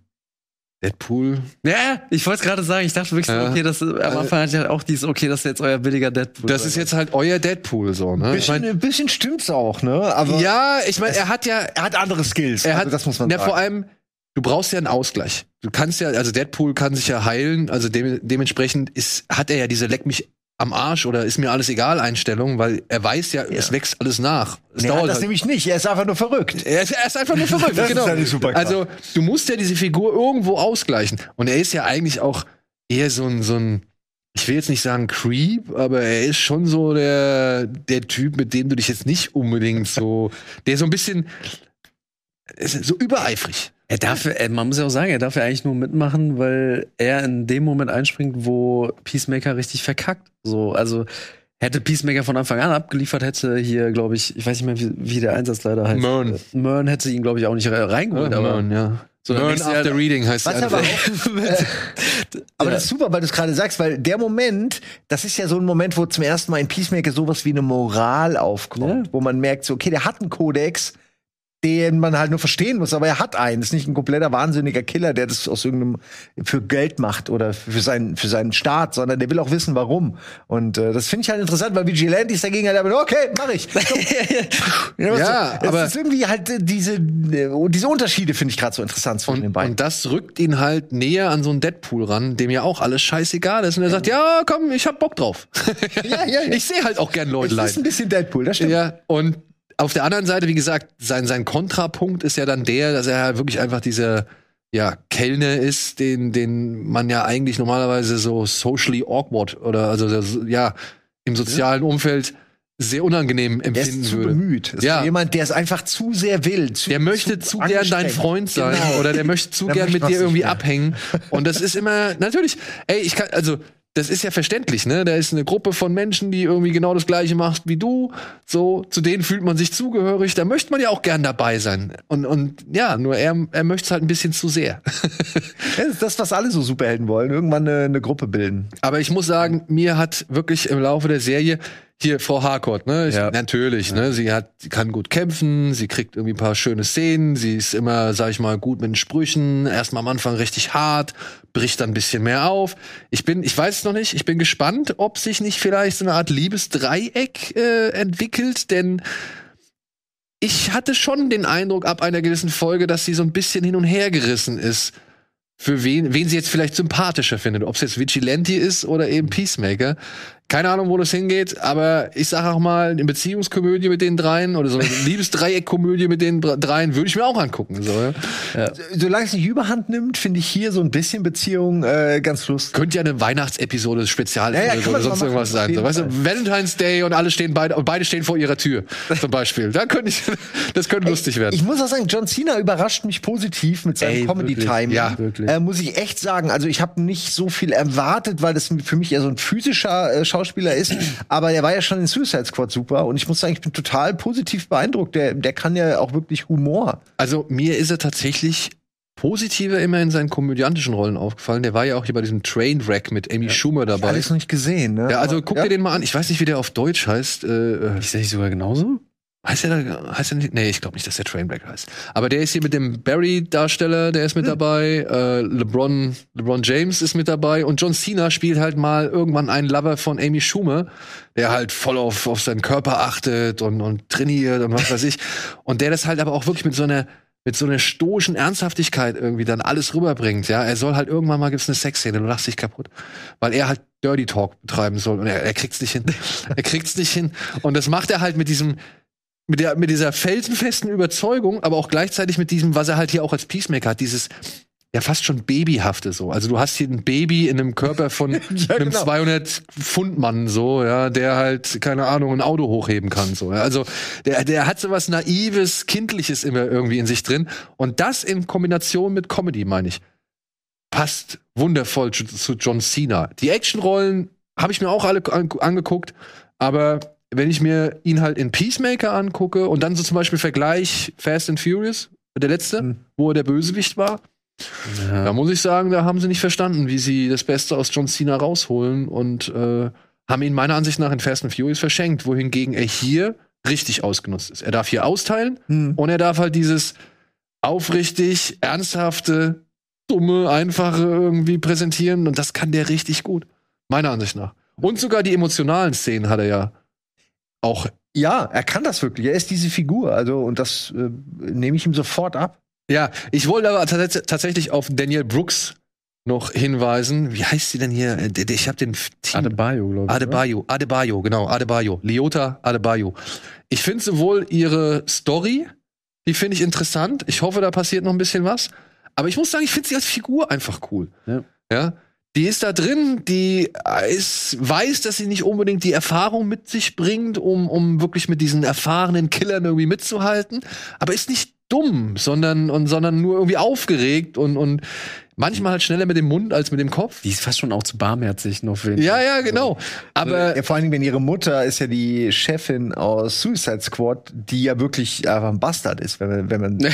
Deadpool. Ja, ich wollte gerade sagen, ich dachte wirklich so, Ja. okay, das am Anfang hatte ich halt auch dieses, okay, das ist jetzt euer billiger Deadpool. Das ist jetzt halt euer Deadpool, so, ne? Ich Bisschen, mein, ein bisschen stimmt's auch, ne? Aber ja, ich meine, er hat ja, er hat andere Skills. er hat, also das muss man ja, sagen. vor allem, du brauchst ja einen Ausgleich. Du kannst ja, also Deadpool kann sich ja heilen, also de dementsprechend ist, hat er ja diese Leck mich am Arsch oder ist mir alles egal Einstellung, weil er weiß ja, es wächst alles nach. Es Er hat das halt. nämlich nicht, er ist einfach nur verrückt. Er ist, er ist einfach nur *laughs* verrückt, Das ist genau. eine Superkraft. also, du musst ja diese Figur irgendwo ausgleichen. Und er ist ja eigentlich auch eher so ein, so ein, ich will jetzt nicht sagen Creep, aber er ist schon so der, der Typ, mit dem du dich jetzt nicht unbedingt so, der so ein bisschen, so übereifrig. Er darf, äh, man muss ja auch sagen, er darf ja eigentlich nur mitmachen, weil er in dem Moment einspringt, wo Peacemaker richtig verkackt. So, also hätte Peacemaker von Anfang an abgeliefert, hätte hier, glaube ich, ich weiß nicht mehr, wie, wie der Einsatzleiter heißt. Mern. Äh, Mern hätte ihn, glaube ich, auch nicht re- reingeholt. aber Mern, ja. So, du after ja- reading heißt Was aber auch, äh, aber *laughs* Ja. das ist super, weil du es gerade sagst, weil der Moment, das ist ja so ein Moment, wo zum ersten Mal in Peacemaker sowas wie eine Moral aufkommt, Ja. wo man merkt, so, okay, der hat einen Kodex, den man halt nur verstehen muss, aber er hat einen. Das ist nicht ein kompletter wahnsinniger Killer, der das aus irgendeinem für Geld macht oder für seinen für seinen Staat, sondern der will auch wissen, warum. Und äh, das finde ich halt interessant, weil Vigilantes dagegen halt aber, okay, mach ich. *laughs* ja, Ja, so, aber- es ist irgendwie halt äh, diese äh, diese Unterschiede finde ich gerade so interessant zwischen den Und, beiden. und das rückt ihn halt näher an so einen Deadpool ran, dem ja auch alles scheißegal ist. Und er sagt, ja, komm, ich hab Bock drauf. Ja, ja, ja. *laughs* Ich sehe halt auch gern Leute Es ist leiden. ein bisschen Deadpool, das stimmt. Ja, und auf der anderen Seite, wie gesagt, sein, sein Kontrapunkt ist ja dann der, dass er halt wirklich einfach dieser ja, Kellner ist, den, den man ja eigentlich normalerweise so socially awkward oder also ja, im sozialen Umfeld sehr unangenehm Der empfinden ist zu würde. bemüht. Das Ja. ist jemand, der es einfach zu sehr will. Zu, Der möchte zu, gern dein. Freund sein Genau. oder der möchte zu *laughs* Der gern möchte mit dir irgendwie abhängen. Und das ist immer, natürlich, ey, ich kann, also, das ist ja verständlich, ne? Da ist eine Gruppe von Menschen, die irgendwie genau das Gleiche macht wie du. So, zu denen fühlt man sich zugehörig. Da möchte man ja auch gern dabei sein. Und, und ja, nur er, er möchte es halt ein bisschen zu sehr. *laughs* Das ist das, was alle so Superhelden wollen. Irgendwann eine, eine Gruppe bilden. Aber ich muss sagen, mir hat wirklich im Laufe der Serie hier Frau Harcourt, ne? Ich, Ja. Natürlich, ne? Sie hat, kann gut kämpfen, sie kriegt irgendwie ein paar schöne Szenen, sie ist immer, sag ich mal, gut mit den Sprüchen, erstmal am Anfang richtig hart, bricht dann ein bisschen mehr auf. Ich bin, ich weiß es noch nicht, ich bin gespannt, ob sich nicht vielleicht so eine Art Liebesdreieck äh, entwickelt, denn ich hatte schon den Eindruck ab einer gewissen Folge, dass sie so ein bisschen hin und her gerissen ist für wen, wen sie jetzt vielleicht sympathischer findet. Ob es jetzt Vigilante ist oder eben Peacemaker. Keine Ahnung, wo das hingeht, aber ich sage auch mal, eine Beziehungskomödie mit den dreien oder so eine *laughs* Liebesdreieckkomödie mit den dr- dreien würde ich mir auch angucken. So, ja. Solange es nicht überhand nimmt, finde ich hier so ein bisschen Beziehung äh, ganz lustig. Könnte ja eine Weihnachtsepisode Spezial Ja, ja, oder, so, mal sonst machen, irgendwas sein. So, weißt du, Valentine's Day und alle stehen beide, und beide stehen vor ihrer Tür, zum *laughs* Beispiel. Da könnte ich, das könnte lustig werden. Ich muss auch sagen, John Cena überrascht mich positiv mit seinem Ey, Comedy-Timing. Ja, wirklich. Äh, muss ich echt sagen. Also ich habe nicht so viel erwartet, weil das für mich eher so ein physischer äh, Schauspieler ist. Aber der war ja schon in Suicide Squad super. Und ich muss sagen, ich bin total positiv beeindruckt. Der, der kann ja auch wirklich Humor. Also mir ist er tatsächlich positiver immer in seinen komödiantischen Rollen aufgefallen. Der war ja auch hier bei diesem Trainwreck mit Amy Schumer dabei. Alles noch nicht gesehen, ne? Ja, also Aber- guck ja. dir den mal an. Ich weiß nicht, wie der auf Deutsch heißt. Äh, äh, Ist der nicht sogar genauso? Heißt der heißt der nicht? Nee, ich glaube nicht, dass der Trainwreck heißt. Aber der ist hier mit dem Barry-Darsteller, der ist Hm. mit dabei. Äh, LeBron, LeBron James ist mit dabei. Und John Cena spielt halt mal irgendwann einen Lover von Amy Schumer, der halt voll auf, auf seinen Körper achtet und, und trainiert und was weiß ich. Und der das halt aber auch wirklich mit so einer mit so einer stoischen Ernsthaftigkeit irgendwie dann alles rüberbringt, ja. Er soll halt irgendwann mal gibt's eine Sexszene, du lachst dich kaputt. Weil er halt Dirty Talk betreiben soll und er, er kriegt's nicht hin. *laughs* er kriegt's nicht hin. Und das macht er halt mit diesem, mit, der, mit dieser felsenfesten Überzeugung, aber auch gleichzeitig mit diesem, was er halt hier auch als Peacemaker hat, dieses ja fast schon babyhafte so. Also du hast hier ein Baby in einem Körper von *laughs* einem genau. 200 Pfund Mann so, ja, der halt keine Ahnung ein Auto hochheben kann so. Ja. Also der der hat so was naives, kindliches immer irgendwie in sich drin und das in Kombination mit Comedy meine ich passt wundervoll zu, zu John Cena. Die Actionrollen habe ich mir auch alle an, angeguckt, aber wenn ich mir ihn halt in Peacemaker angucke und dann so zum Beispiel Vergleich Fast and Furious, der letzte, Hm. wo er der Bösewicht war, da muss ich sagen, da haben sie nicht verstanden, wie sie das Beste aus John Cena rausholen und äh, haben ihn meiner Ansicht nach in Fast and Furious verschenkt, wohingegen er hier richtig ausgenutzt ist. Er darf hier austeilen Hm. und er darf halt dieses aufrichtig, ernsthafte, dumme, einfache irgendwie präsentieren und das kann der richtig gut. Meiner Ansicht nach. Und sogar die emotionalen Szenen hat er ja auch. Ja, er kann das wirklich. Er ist diese Figur. Also, und das äh, nehme ich ihm sofort ab. Ja, ich wollte aber tats tatsächlich auf Daniel Brooks noch hinweisen. Wie heißt sie denn hier? Äh, Ich habe den Team. Adebayo, glaube ich. Adebayo, Adebayo, genau, Adebayo. Liota Adebayo. Ich finde sowohl ihre Story, die finde ich interessant. Ich hoffe, da passiert noch ein bisschen was. Aber ich muss sagen, ich finde sie als Figur einfach cool. Ja. ja. Die ist da drin, die ist, weiß, dass sie nicht unbedingt die Erfahrung mit sich bringt, um, um wirklich mit diesen erfahrenen Killern irgendwie mitzuhalten, aber ist nicht dumm, sondern, und, sondern nur irgendwie aufgeregt und, und manchmal halt schneller mit dem Mund als mit dem Kopf. Die ist fast schon auch zu barmherzig noch für Ja, ja, genau. Aber ja, vor allen Dingen, wenn ihre Mutter ist ja die Chefin aus Suicide Squad, die ja wirklich einfach ein Bastard ist, wenn man, wenn man *laughs* die,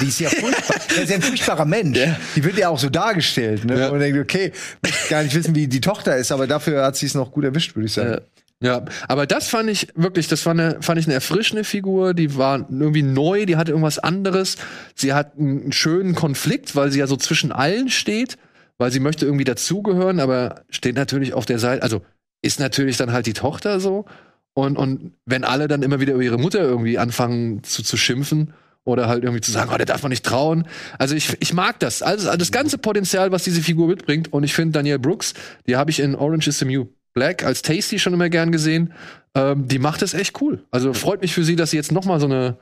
die ist ja furchtbar, das ist ja ein furchtbarer Mensch. Die wird ja auch so dargestellt, ne? Ja. Und man denkt, okay, gar nicht wissen, wie die Tochter ist, aber dafür hat sie es noch gut erwischt, würde ich sagen. Äh, Ja, aber das fand ich wirklich, das war eine, fand ich eine erfrischende Figur, die war irgendwie neu, die hatte irgendwas anderes. Sie hat einen schönen Konflikt, weil sie ja so zwischen allen steht, weil sie möchte irgendwie dazugehören, aber steht natürlich auf der Seite, also ist natürlich dann halt die Tochter so. Und, und wenn alle dann immer wieder über ihre Mutter irgendwie anfangen zu, zu schimpfen oder halt irgendwie zu sagen, oh, der darf man nicht trauen. Also ich, ich mag das. Also das ganze Potenzial, was diese Figur mitbringt. Und ich finde Danielle Brooks, die habe ich in Orange is the New Black als Tasty schon immer gern gesehen. Ähm, die macht es echt cool. Also freut mich für sie, dass sie jetzt noch mal so eine,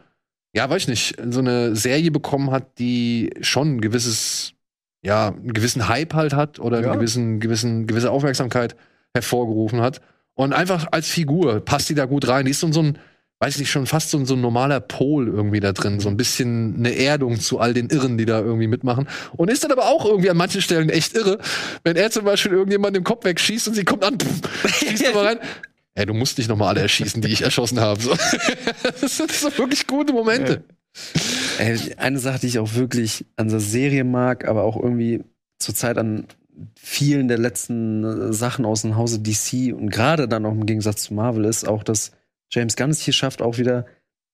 ja, weiß ich nicht, so eine Serie bekommen hat, die schon ein gewisses, ja, einen gewissen Hype halt hat oder Ja. einen gewissen, gewissen, gewisse Aufmerksamkeit hervorgerufen hat. Und einfach als Figur passt die da gut rein. Die ist so, so ein, weiß ich nicht, schon fast so, ein- so ein normaler Pol irgendwie da drin. So ein bisschen eine Erdung zu all den Irren, die da irgendwie mitmachen. Und ist dann aber auch irgendwie an manchen Stellen echt irre, wenn er zum Beispiel irgendjemand im Kopf wegschießt und sie kommt an, pff, schießt aber rein. Ey, du musst nicht nochmal alle erschießen, die ich erschossen habe. So. *laughs* Das sind so wirklich gute Momente. Ey, eine Sache, die ich auch wirklich an der Serie mag, aber auch irgendwie zurzeit an vielen der letzten äh, Sachen aus dem Hause DC und gerade dann auch im Gegensatz zu Marvel ist, auch dass James Gunn es hier schafft, auch wieder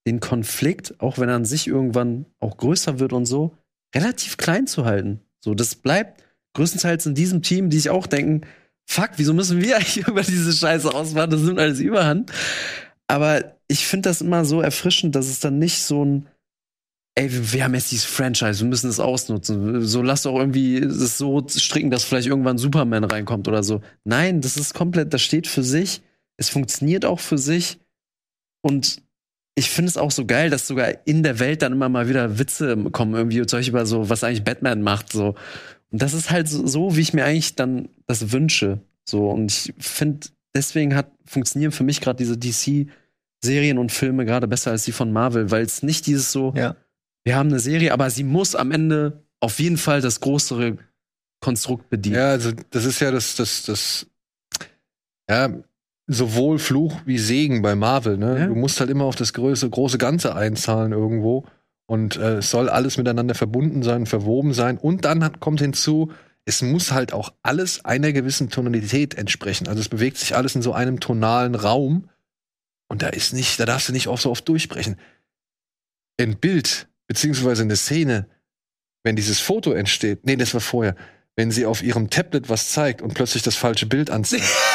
den Konflikt, auch wenn er an sich irgendwann auch größer wird und so, relativ klein zu halten. So, das bleibt größtenteils in diesem Team, die sich auch denken, fuck, wieso müssen wir *laughs* eigentlich über diese Scheiße ausmachen? Das nimmt alles überhand. Aber ich finde das immer so erfrischend, dass es dann nicht so ein ey, wir, haben jetzt dieses Franchise, wir müssen es ausnutzen. So lass doch irgendwie es so stricken, dass vielleicht irgendwann Superman reinkommt oder so. Nein, das ist komplett, das steht für sich. Es funktioniert auch für sich. Und ich finde es auch so geil, dass sogar in der Welt dann immer mal wieder Witze kommen, irgendwie Beispiel über so, was eigentlich Batman macht. So. Und das ist halt so, so, wie ich mir eigentlich dann das wünsche. So. Und ich finde, deswegen hat funktionieren für mich gerade diese DC-Serien und Filme gerade besser als die von Marvel, weil es nicht dieses so, Ja. wir haben eine Serie, aber sie muss am Ende auf jeden Fall das größere Konstrukt bedienen. Ja, also das ist ja das, das, das, ja, sowohl Fluch wie Segen bei Marvel, ne? Ja. Du musst halt immer auf das große, große Ganze einzahlen irgendwo. Und äh, es soll alles miteinander verbunden sein, verwoben sein. Und dann hat, kommt hinzu, es muss halt auch alles einer gewissen Tonalität entsprechen. Also es bewegt sich alles in so einem tonalen Raum. Und da ist nicht, da darfst du nicht oft so oft durchbrechen. Ein Bild, beziehungsweise eine Szene, wenn dieses Foto entsteht, nee, das war vorher, wenn sie auf ihrem Tablet was zeigt und plötzlich das falsche Bild anzeigt. *laughs*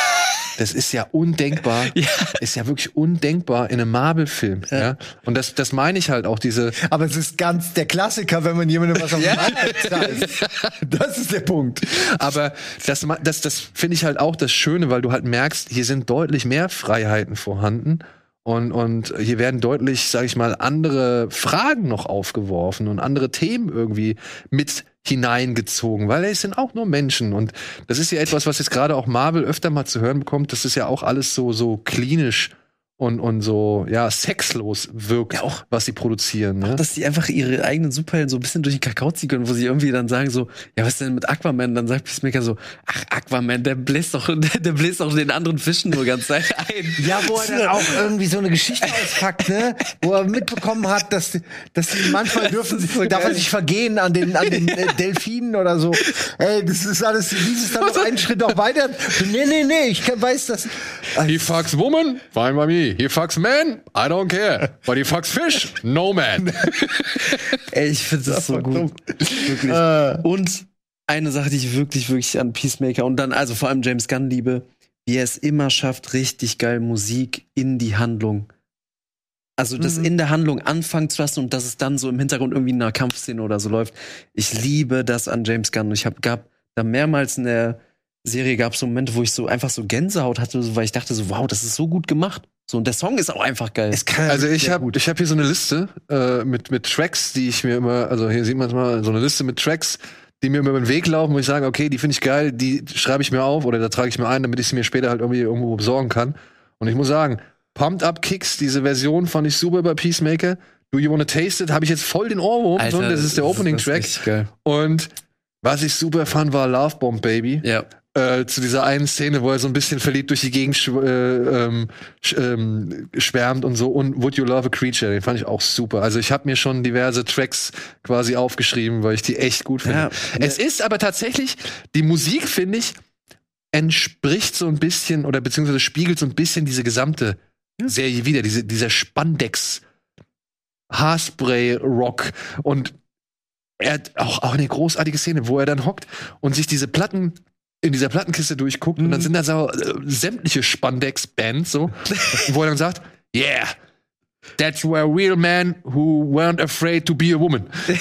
Das ist ja undenkbar. *laughs* Ja. Ist ja wirklich undenkbar in einem Marvel-Film. Ja. Und das, das meine ich halt auch, diese, Aber es ist ganz der Klassiker, wenn man jemandem was auf *laughs* den. Das ist der Punkt. Aber das, das, das finde ich halt auch das Schöne, weil du halt merkst, hier sind deutlich mehr Freiheiten vorhanden. Und, und hier werden deutlich, sag ich mal, andere Fragen noch aufgeworfen und andere Themen irgendwie mit hineingezogen, weil es sind auch nur Menschen. Und das ist ja etwas, was jetzt gerade auch Marvel öfter mal zu hören bekommt. Das ist ja auch alles so, so klinisch und, und so, ja, sexlos wirkt, Ja, auch- was sie produzieren. Ne? Dass die einfach ihre eigenen Superhelden so ein bisschen durch den Kakao ziehen können, wo sie irgendwie dann sagen so, ja, was ist denn mit Aquaman? Dann sagt Peacemaker so, ach, Aquaman, der bläst doch, *laughs* der, der bläst doch den anderen Fischen nur ganz Zeit ein. Ja, wo er dann auch irgendwie so eine Geschichte auspackt, ne? Wo er mitbekommen hat, dass, dass sie manchmal dürfen, darf er sich vergehen an den, an den äh, *laughs* Delfinen oder so. Ey, das ist alles, dieses dann noch einen Schritt auch weiter. Nee, nee, nee, ich weiß das. He fucks woman, fine by He fucks man, I don't care. But he fucks fish, no man. *laughs* Ey, ich finde das so gut. Wirklich. Äh, Und eine Sache, die ich wirklich, wirklich an Peacemaker und dann, also vor allem James Gunn liebe, wie er es immer schafft, richtig geil Musik in die Handlung Also das in der Handlung anfangen zu lassen und dass es dann so im Hintergrund irgendwie in einer Kampfszene oder so läuft. Ich liebe das an James Gunn. Ich habe gab da mehrmals in der Serie gab es so Momente, wo ich so einfach so Gänsehaut hatte, weil ich dachte so, wow, das ist so gut gemacht. So und der Song ist auch einfach geil. Es kann Also ich habe gut. ich hab hier so eine Liste äh, mit, mit Tracks, die ich mir immer, also hier sieht man es mal, so eine Liste mit Tracks, die mir immer über den Weg laufen, wo ich sage, okay, die finde ich geil, die schreibe ich mir auf oder da trage ich mir ein, damit ich sie mir später halt irgendwie irgendwo besorgen kann. Und ich muss sagen, Pumped Up Kicks, diese Version fand ich super bei Peacemaker. Do You Wanna Taste It, habe ich jetzt voll den Ohrwurm. so, das ist der Opening Track. Und was ich super fand, war Love Bomb Baby Ja. Äh, zu dieser einen Szene, wo er so ein bisschen verliebt durch die Gegend schw äh, ähm, sch ähm, schwärmt und so. Und Would You Love a Creature, den fand ich auch super. Also ich habe mir schon diverse Tracks quasi aufgeschrieben, weil ich die echt gut finde. Ja. Es ist aber tatsächlich, die Musik, finde ich, entspricht so ein bisschen oder beziehungsweise spiegelt so ein bisschen diese gesamte Serie wieder, diese, dieser Spandex. Haarspray-Rock und er hat auch, auch eine großartige Szene, wo er dann hockt und sich diese Platten in dieser Plattenkiste durchguckt und dann sind da so äh, sämtliche Spandex-Bands so, *laughs* wo er dann sagt, yeah, that's where real men who weren't afraid to be a woman. *laughs*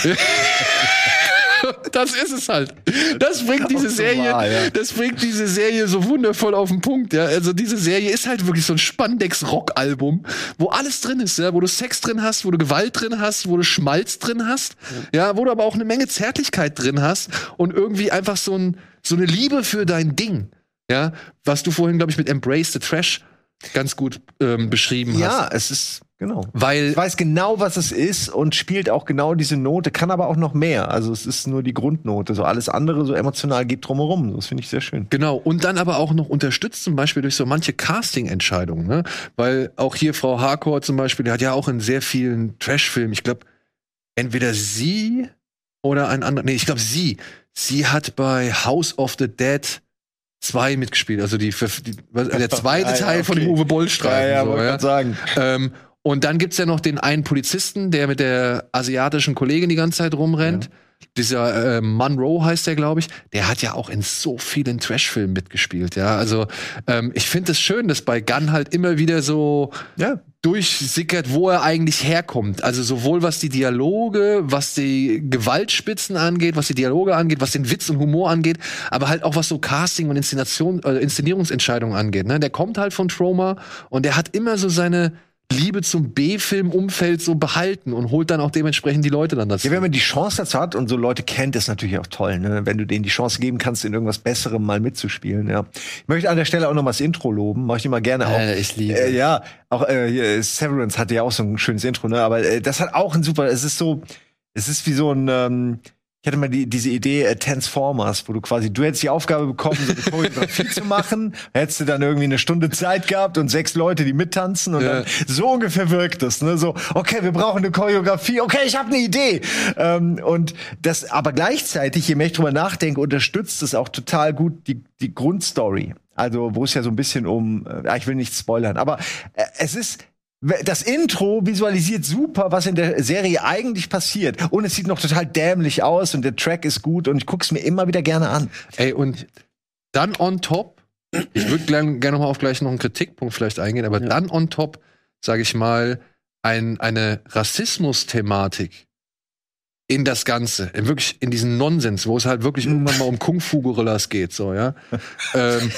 Das ist es halt. Das bringt diese Serie, ja. das bringt diese Serie so wundervoll auf den Punkt. Ja, also diese Serie ist halt wirklich so ein Spandex-Rock-Album, wo alles drin ist, ja, wo du Sex drin hast, wo du Gewalt drin hast, wo du Schmalz drin hast, ja, wo du aber auch eine Menge Zärtlichkeit drin hast und irgendwie einfach so ein so eine Liebe für dein Ding, ja, was du vorhin glaube ich mit Embrace the Trash ganz gut ähm, beschrieben hast, Ja, es ist, genau. weil Ich weiß genau, was es ist und spielt auch genau diese Note, kann aber auch noch mehr. Also es ist nur die Grundnote. So alles andere, so emotional geht drumherum. Das finde ich sehr schön. Genau, und dann aber auch noch unterstützt zum Beispiel durch so manche Casting-Entscheidungen, ne? Weil auch hier Frau Harcourt zum Beispiel, die hat ja auch in sehr vielen Trash-Filmen, ich glaube, entweder sie oder ein anderer, nee, ich glaube sie, sie hat bei House of the Dead 2 mitgespielt, also die, die was- der *laughs* zweite Ja, ja, Teil von dem okay. Uwe Boll-Streifen. so, wollte ja. grad sagen. Ähm, und dann gibt's ja noch den einen Polizisten, der mit der asiatischen Kollegin die ganze Zeit rumrennt. Dieser äh, Monroe heißt der, glaube ich. Der hat ja auch in so vielen Trash-Filmen mitgespielt. Ja, also ähm, ich finde es schön, dass bei Gunn halt immer wieder so Ja. durchsickert, wo er eigentlich herkommt. Also sowohl was die Dialoge, was die Gewaltspitzen angeht, was die Dialoge angeht, was den Witz und Humor angeht, aber halt auch was so Casting und Inszenation, äh, Inszenierungsentscheidungen angeht. Ne? Der kommt halt von Trauma und der hat immer so seine Liebe zum B-Film-Umfeld so behalten und holt dann auch dementsprechend die Leute dann dazu. Ja, wenn man die Chance dazu hat und so Leute kennt, ist natürlich auch toll, ne? wenn du denen die Chance geben kannst, in irgendwas Besserem mal mitzuspielen. Ja. Ich möchte an der Stelle auch noch mal das Intro loben, mache ich immer gerne auch. Äh, ich liebe. Äh, ja, auch äh, Severance hatte ja auch so ein schönes Intro, ne? Aber äh, das hat auch ein super. Es ist so, es ist wie so ein. Ähm, ich hatte mal die, diese Idee äh, Transformers, wo du quasi, du hättest die Aufgabe bekommen, so eine Choreografie zu machen, hättest du dann irgendwie eine Stunde Zeit gehabt und sechs Leute, die mittanzen und Ja. dann so ungefähr wirkt es, ne? So, okay, wir brauchen eine Choreografie, okay, ich habe eine Idee. Ähm, und das, aber gleichzeitig, je mehr ich drüber nachdenke, unterstützt es auch total gut die, die Grundstory. Also, wo es ja so ein bisschen um, äh, ich will nicht spoilern, aber äh, es ist das Intro visualisiert super, was in der Serie eigentlich passiert. Und es sieht noch total dämlich aus und der Track ist gut und ich guck's mir immer wieder gerne an. Ey, und dann on top, ich würde gerne gern noch mal auf gleich noch einen Kritikpunkt vielleicht eingehen, aber dann on top, sage ich mal, ein, eine Rassismus-Thematik in das Ganze, in wirklich in diesen Nonsens, wo es halt wirklich irgendwann mal um Kung-Fu-Gorillas geht, so, ja. *laughs* ähm,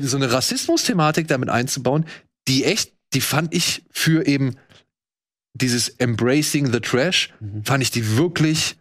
so eine Rassismus-Thematik damit einzubauen, die echt, die fand ich für eben dieses Embracing the Trash, fand ich die wirklich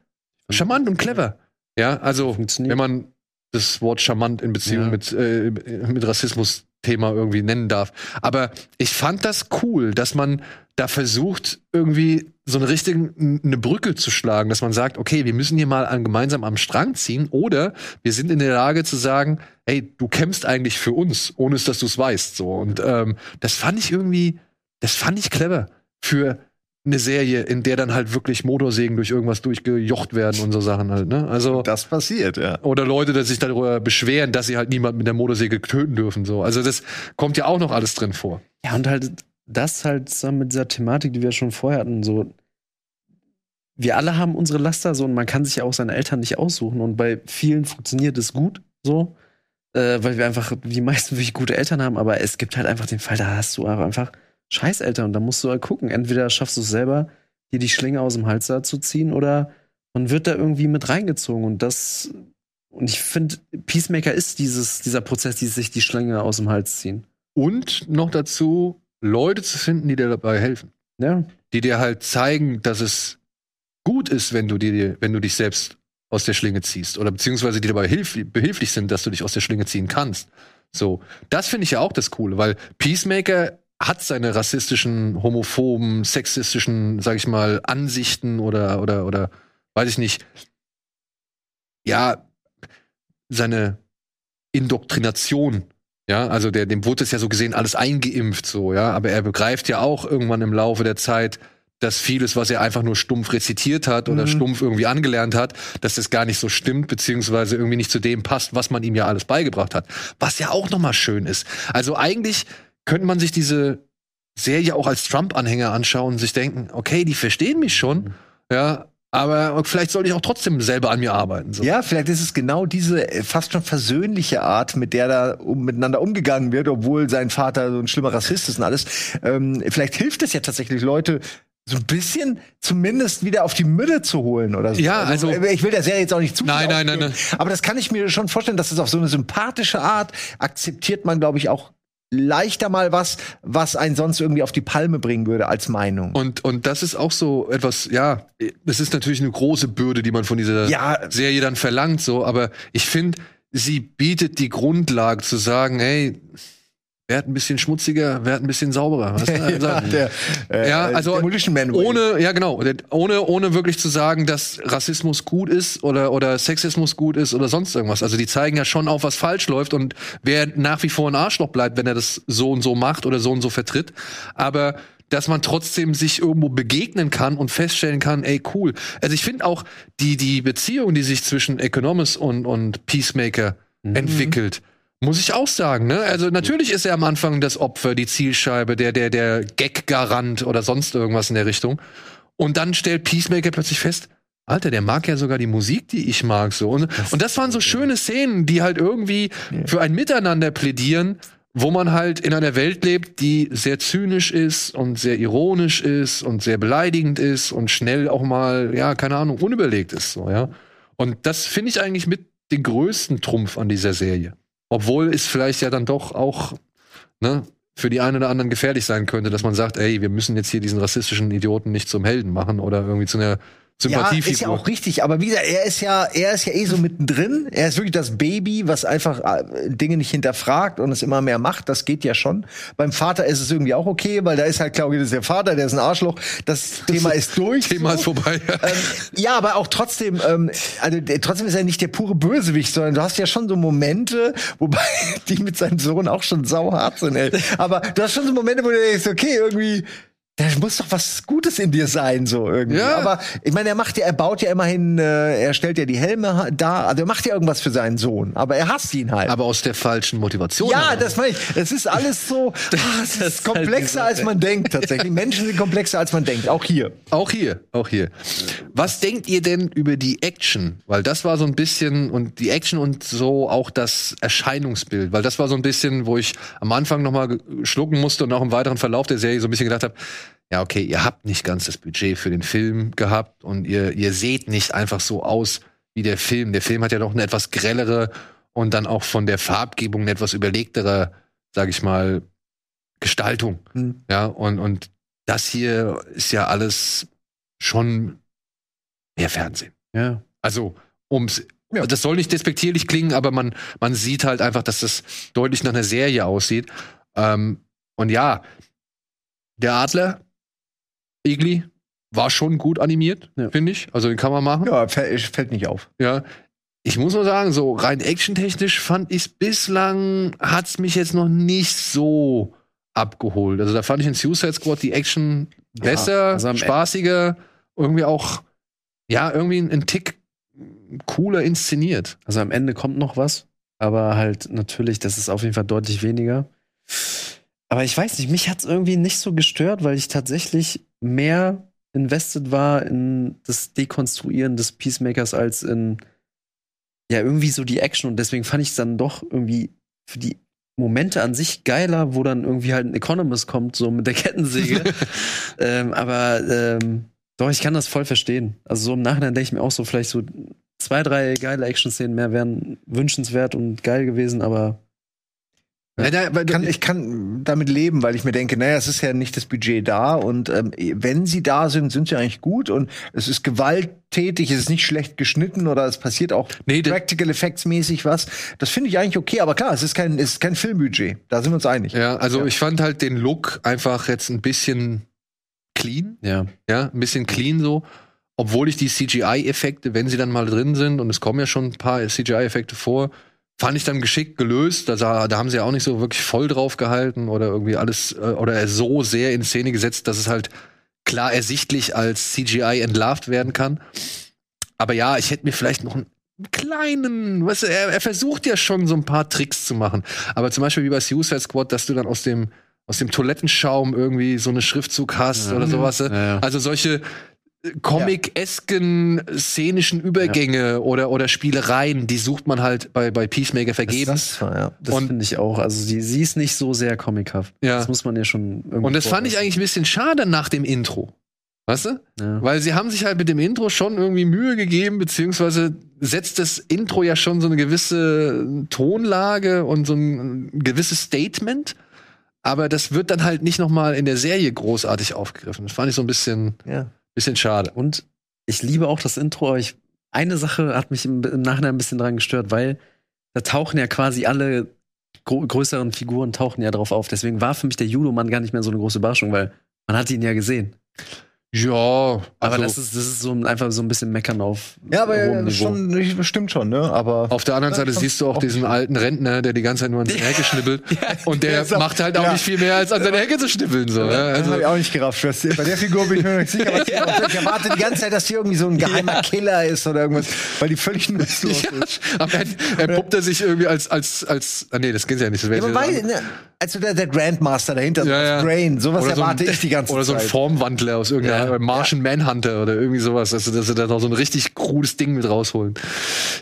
charmant und clever. Ja, also, wenn man das Wort charmant in Beziehung Ja. mit, äh, mit Rassismus-Thema irgendwie nennen darf. Aber ich fand das cool, dass man da versucht, irgendwie so eine richtige eine Brücke zu schlagen, dass man sagt, okay, wir müssen hier mal an, gemeinsam am Strang ziehen oder wir sind in der Lage zu sagen, hey, du kämpfst eigentlich für uns, ohne es, dass du es weißt. So. Und ähm, das fand ich irgendwie, das fand ich clever für eine Serie, in der dann halt wirklich Motorsägen durch irgendwas durchgejocht werden und so Sachen halt, ne? Also Das passiert, ja. oder Leute, die sich darüber beschweren, dass sie halt niemand mit der Motorsäge töten dürfen. So. Also das kommt ja auch noch alles drin vor. Ja, und halt das halt zusammen mit dieser Thematik, die wir schon vorher hatten, so wir alle haben unsere Laster so und man kann sich ja auch seine Eltern nicht aussuchen und bei vielen funktioniert es gut so, äh, weil wir einfach die meisten wirklich gute Eltern haben, aber es gibt halt einfach den Fall, da hast du einfach Scheiß, Alter. Und da musst du halt gucken. Entweder schaffst du es selber, dir die Schlinge aus dem Hals da zu ziehen, oder man wird da irgendwie mit reingezogen. Und das, und ich finde, Peacemaker ist dieses, dieser Prozess, die sich die Schlinge aus dem Hals ziehen. Und noch dazu, Leute zu finden, die dir dabei helfen. Ja. Die dir halt zeigen, dass es gut ist, wenn du dir, wenn du dich selbst aus der Schlinge ziehst. Oder beziehungsweise die dabei hilf behilflich sind, dass du dich aus der Schlinge ziehen kannst. So. Das finde ich ja auch das Coole, weil Peacemaker hat seine rassistischen, homophoben, sexistischen, sag ich mal, Ansichten oder, oder, oder, weiß ich nicht, ja, seine Indoktrination. Ja, also der, dem wurde es ja so gesehen alles eingeimpft, so, ja, aber er begreift ja auch irgendwann im Laufe der Zeit, dass vieles, was er einfach nur stumpf rezitiert hat oder Mhm. stumpf irgendwie angelernt hat, dass das gar nicht so stimmt, beziehungsweise irgendwie nicht zu dem passt, was man ihm ja alles beigebracht hat. Was ja auch nochmal schön ist. Also eigentlich könnte man sich diese Serie auch als Trump-Anhänger anschauen und sich denken, okay, die verstehen mich schon, ja, aber vielleicht soll ich auch trotzdem selber an mir arbeiten. So. Ja, vielleicht ist es genau diese äh, fast schon versöhnliche Art, mit der da um, miteinander umgegangen wird, obwohl sein Vater so ein schlimmer Rassist ist und alles. Ähm, vielleicht hilft es ja tatsächlich Leute, so ein bisschen zumindest wieder auf die Mitte zu holen oder so. Ja, also- äh, ich will der Serie jetzt auch nicht zu Nein, nein, nein, aufgeben, Aber das kann ich mir schon vorstellen, dass es auf so eine sympathische Art akzeptiert man, glaube ich, auch leichter mal was, was einen sonst irgendwie auf die Palme bringen würde als Meinung. Und, und das ist auch so etwas, ja, es ist natürlich eine große Bürde, die man von dieser Ja. Serie dann verlangt, so, aber ich finde, sie bietet die Grundlage zu sagen, hey, werd ein bisschen schmutziger, werd ein bisschen sauberer. Weißt du? *laughs* Also, ja, der, äh, ja, also Man Way. ohne, ja genau, ohne, ohne wirklich zu sagen, dass Rassismus gut ist oder, oder Sexismus gut ist oder sonst irgendwas. Also die zeigen ja schon auf, was falsch läuft und wer nach wie vor ein Arschloch bleibt, wenn er das so und so macht oder so und so vertritt. Aber dass man trotzdem sich irgendwo begegnen kann und feststellen kann, ey, cool. Also ich finde auch die, die Beziehung, die sich zwischen Economist und, und Peacemaker entwickelt, muss ich auch sagen, ne? Also natürlich ist er am Anfang das Opfer, die Zielscheibe, der, der, der Gag-Garant oder sonst irgendwas in der Richtung. Und dann stellt Peacemaker plötzlich fest, Alter, der mag ja sogar die Musik, die ich mag, so. Und das, und das waren so schöne Szenen, die halt irgendwie für ein Miteinander plädieren, wo man halt in einer Welt lebt, die sehr zynisch ist und sehr ironisch ist und sehr beleidigend ist und schnell auch mal, ja, keine Ahnung, unüberlegt ist, so, ja. Und das finde ich eigentlich mit den größten Trumpf an dieser Serie. Obwohl es vielleicht ja dann doch auch ne, für die einen oder anderen gefährlich sein könnte, dass man sagt, ey, wir müssen jetzt hier diesen rassistischen Idioten nicht zum Helden machen oder irgendwie zu einer Ja, Sympathiefigur. ist ja auch richtig, aber wie gesagt, er ist ja, er ist ja eh so mittendrin. Er ist wirklich das Baby, was einfach äh, Dinge nicht hinterfragt und es immer mehr macht. Das geht ja schon. Beim Vater ist es irgendwie auch okay, weil da ist halt klar, okay, das ist der Vater, der ist ein Arschloch. Das Thema ist durch. Thema so. ist vorbei. Ähm, ja, aber auch trotzdem, ähm, also trotzdem ist er nicht der pure Bösewicht, sondern du hast ja schon so Momente, wobei *laughs* die mit seinem Sohn auch schon sauhart sind. Ey. Aber du hast schon so Momente, wo du denkst, okay, irgendwie. Da muss doch was Gutes in dir sein, so irgendwie. Ja. Aber ich meine, er macht ja, er baut ja immerhin, äh, er stellt ja die Helme da, also er macht ja irgendwas für seinen Sohn, aber er hasst ihn halt. aber aus der falschen Motivation. ja, das meine ich. Es ist alles so, *laughs* es das ist ist halt komplexer, als Sache. man denkt, tatsächlich. Menschen sind komplexer, als man denkt. Auch hier. Auch hier, auch hier. Was denkt ihr denn über die Action? Weil das war so ein bisschen und die Action und so auch das Erscheinungsbild, weil das war so ein bisschen, wo ich am Anfang noch mal schlucken musste und auch im weiteren Verlauf der Serie so ein bisschen gedacht habe, ja, okay, ihr habt nicht ganz das Budget für den Film gehabt und ihr ihr seht nicht einfach so aus wie der Film. Der Film hat ja doch eine etwas grellere und dann auch von der Farbgebung eine etwas überlegtere, sag ich mal, Gestaltung. Hm. Ja, und, und das hier ist ja alles schon mehr Fernsehen. Ja. Also, ums. Ja. Das soll nicht despektierlich klingen, aber man, man sieht halt einfach, dass das deutlich nach einer Serie aussieht. Ähm, und ja, der Adler, Igli, war schon gut animiert, Ja. finde ich. Also den kann man machen. Ja, fällt, nicht auf. Ja. Ich muss nur sagen, so rein actiontechnisch fand ich bislang hat's mich jetzt noch nicht so abgeholt. Also da fand ich in Suicide Squad die Action besser, also am E- spaßiger, irgendwie auch ja, irgendwie ein Tick cooler inszeniert. Also am Ende kommt noch was, aber halt natürlich, das ist auf jeden Fall deutlich weniger. Aber ich weiß nicht, mich hat's irgendwie nicht so gestört, weil ich tatsächlich mehr invested war in das Dekonstruieren des Peacemakers als in ja irgendwie so die Action und deswegen fand ich es dann doch irgendwie für die Momente an sich geiler, wo dann irgendwie halt ein Economist kommt, so mit der Kettensäge. *laughs* ähm, aber ähm, doch, ich kann das voll verstehen. Also so im Nachhinein denke ich mir auch so, vielleicht so zwei, drei geile Action-Szenen mehr wären wünschenswert und geil gewesen, aber Ja, da, kann, ich kann damit leben, weil ich mir denke, naja, es ist ja nicht das Budget da und ähm, wenn sie da sind, sind sie eigentlich gut und es ist gewalttätig, es ist nicht schlecht geschnitten oder es passiert auch Nee, Practical Effects mäßig was. Das finde ich eigentlich okay, aber klar, es ist kein, es ist kein Filmbudget. Da sind wir uns einig. Ja, also Ja. ich fand halt den Look einfach jetzt ein bisschen clean. ja. Ja, ein bisschen clean so. Obwohl ich die CGI-Effekte, wenn sie dann mal drin sind, und es kommen ja schon ein paar CGI-Effekte vor, fand ich dann geschickt gelöst. Da, sah- da haben sie ja auch nicht so wirklich voll drauf gehalten oder irgendwie alles, äh, oder so sehr in Szene gesetzt, dass es halt klar ersichtlich als CGI entlarvt werden kann. Aber ja, ich hätte mir vielleicht noch einen kleinen, weißt du, er, er versucht ja schon so ein paar Tricks zu machen. Aber zum Beispiel wie bei Suicide Squad, dass du dann aus dem, aus dem Toilettenschaum irgendwie so eine Schriftzug hast Ja. oder sowas. Ja, ja. Also solche äh, Comic-esken szenischen Übergänge oder, oder Spielereien, die sucht man halt bei, bei Peacemaker vergeben. Das ja. Das finde ich auch. Also sie, sie ist nicht so sehr comichaft. Ja. Das muss man ja schon irgendwie Und das fand ich eigentlich ein bisschen schade nach dem Intro. Weißt du? Ja. Weil sie haben sich halt mit dem Intro schon irgendwie Mühe gegeben, beziehungsweise setzt das Intro ja schon so eine gewisse Tonlage und so ein gewisses Statement. Aber das wird dann halt nicht noch mal in der Serie großartig aufgegriffen. Das fand ich so ein bisschen, ja. Bisschen schade. Und ich liebe auch das Intro, ich, eine Sache hat mich im, im Nachhinein ein bisschen dran gestört, weil da tauchen ja quasi alle größeren Figuren tauchen ja drauf auf. Deswegen war für mich der Judo-Mann gar nicht mehr so eine große Überraschung, weil man hat ihn ja gesehen. Ja, Aber also das ist, das ist so ein, einfach so ein bisschen Meckern auf Ja, aber hohem ja, schon, das stimmt schon, ne? Aber Auf der anderen Ja, Seite siehst du auch diesen alten Rentner, der die ganze Zeit nur an seine *laughs* Hecke schnippelt. Und der der macht halt auch ja. nicht viel mehr, als an seine Hecke zu schnippeln. So, ja, das also, habe ich auch nicht gerafft. Was- Bei der Figur bin ich mir noch nicht sicher, was die *laughs* ich erwarte die ganze Zeit, dass sie irgendwie so ein geheimer Killer ist oder irgendwas, weil die völlig nutzlos ja, ist. *laughs* am Ende entpuppt er sich irgendwie als, als, als, ah nee, das geht ja nicht. Das Ja, aber weil, ne, also der, der Grandmaster dahinter, so Ja, ja. das Brain, sowas Oder so ein- erwarte ich die ganze Oder so ein Zeit. Formwandler aus irgendeiner Ja. Martian Manhunter oder irgendwie sowas, also, dass sie da noch so ein richtig krudes Ding mit rausholen.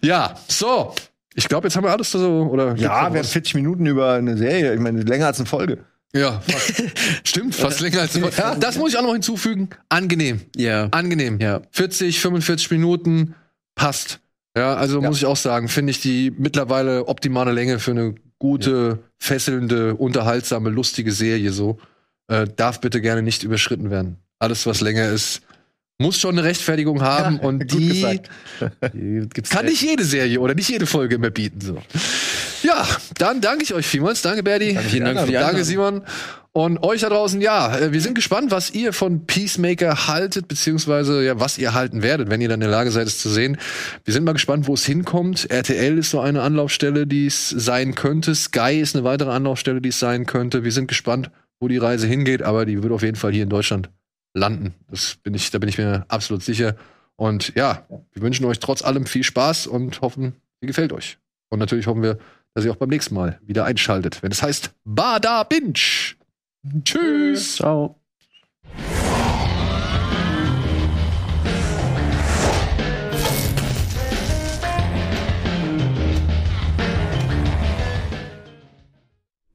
Ja, so. Ich glaube, jetzt haben wir alles so, oder? ja, wir haben 40 Minuten über eine Serie, ich meine, länger als eine Folge. Ja, fast. *laughs* Stimmt, fast länger als Ja. Das muss ich auch noch hinzufügen. Angenehm. Ja. Angenehm. Ja. 40, 45 Minuten passt. Ja, also Ja. muss ich auch sagen, finde ich die mittlerweile optimale Länge für eine gute, fesselnde, unterhaltsame, lustige Serie so. Äh, darf bitte gerne nicht überschritten werden. Alles, was länger ist, muss schon eine Rechtfertigung haben Ja, und *laughs* die gesagt. Die *laughs* gibt's kann nicht jede Serie oder nicht jede Folge immer bieten. So. Ja, dann danke ich euch vielmals. Danke, Berdi. Vielen Dank für die Danke. Simon. Und euch da draußen, ja, äh, wir sind gespannt, was ihr von Peacemaker haltet, beziehungsweise ja, was ihr halten werdet, wenn ihr dann in der Lage seid, es zu sehen. Wir sind mal gespannt, wo es hinkommt. RTL ist so eine Anlaufstelle, die es sein könnte. Sky ist eine weitere Anlaufstelle, die es sein könnte. Wir sind gespannt, wo die Reise hingeht, aber die wird auf jeden Fall hier in Deutschland landen. Das bin ich, da bin ich mir absolut sicher. Und ja, wir wünschen euch trotz allem viel Spaß und hoffen, sie gefällt euch. Und natürlich hoffen wir, dass ihr auch beim nächsten Mal wieder einschaltet, wenn es heißt Bada Binge. Tschüss. Ciao.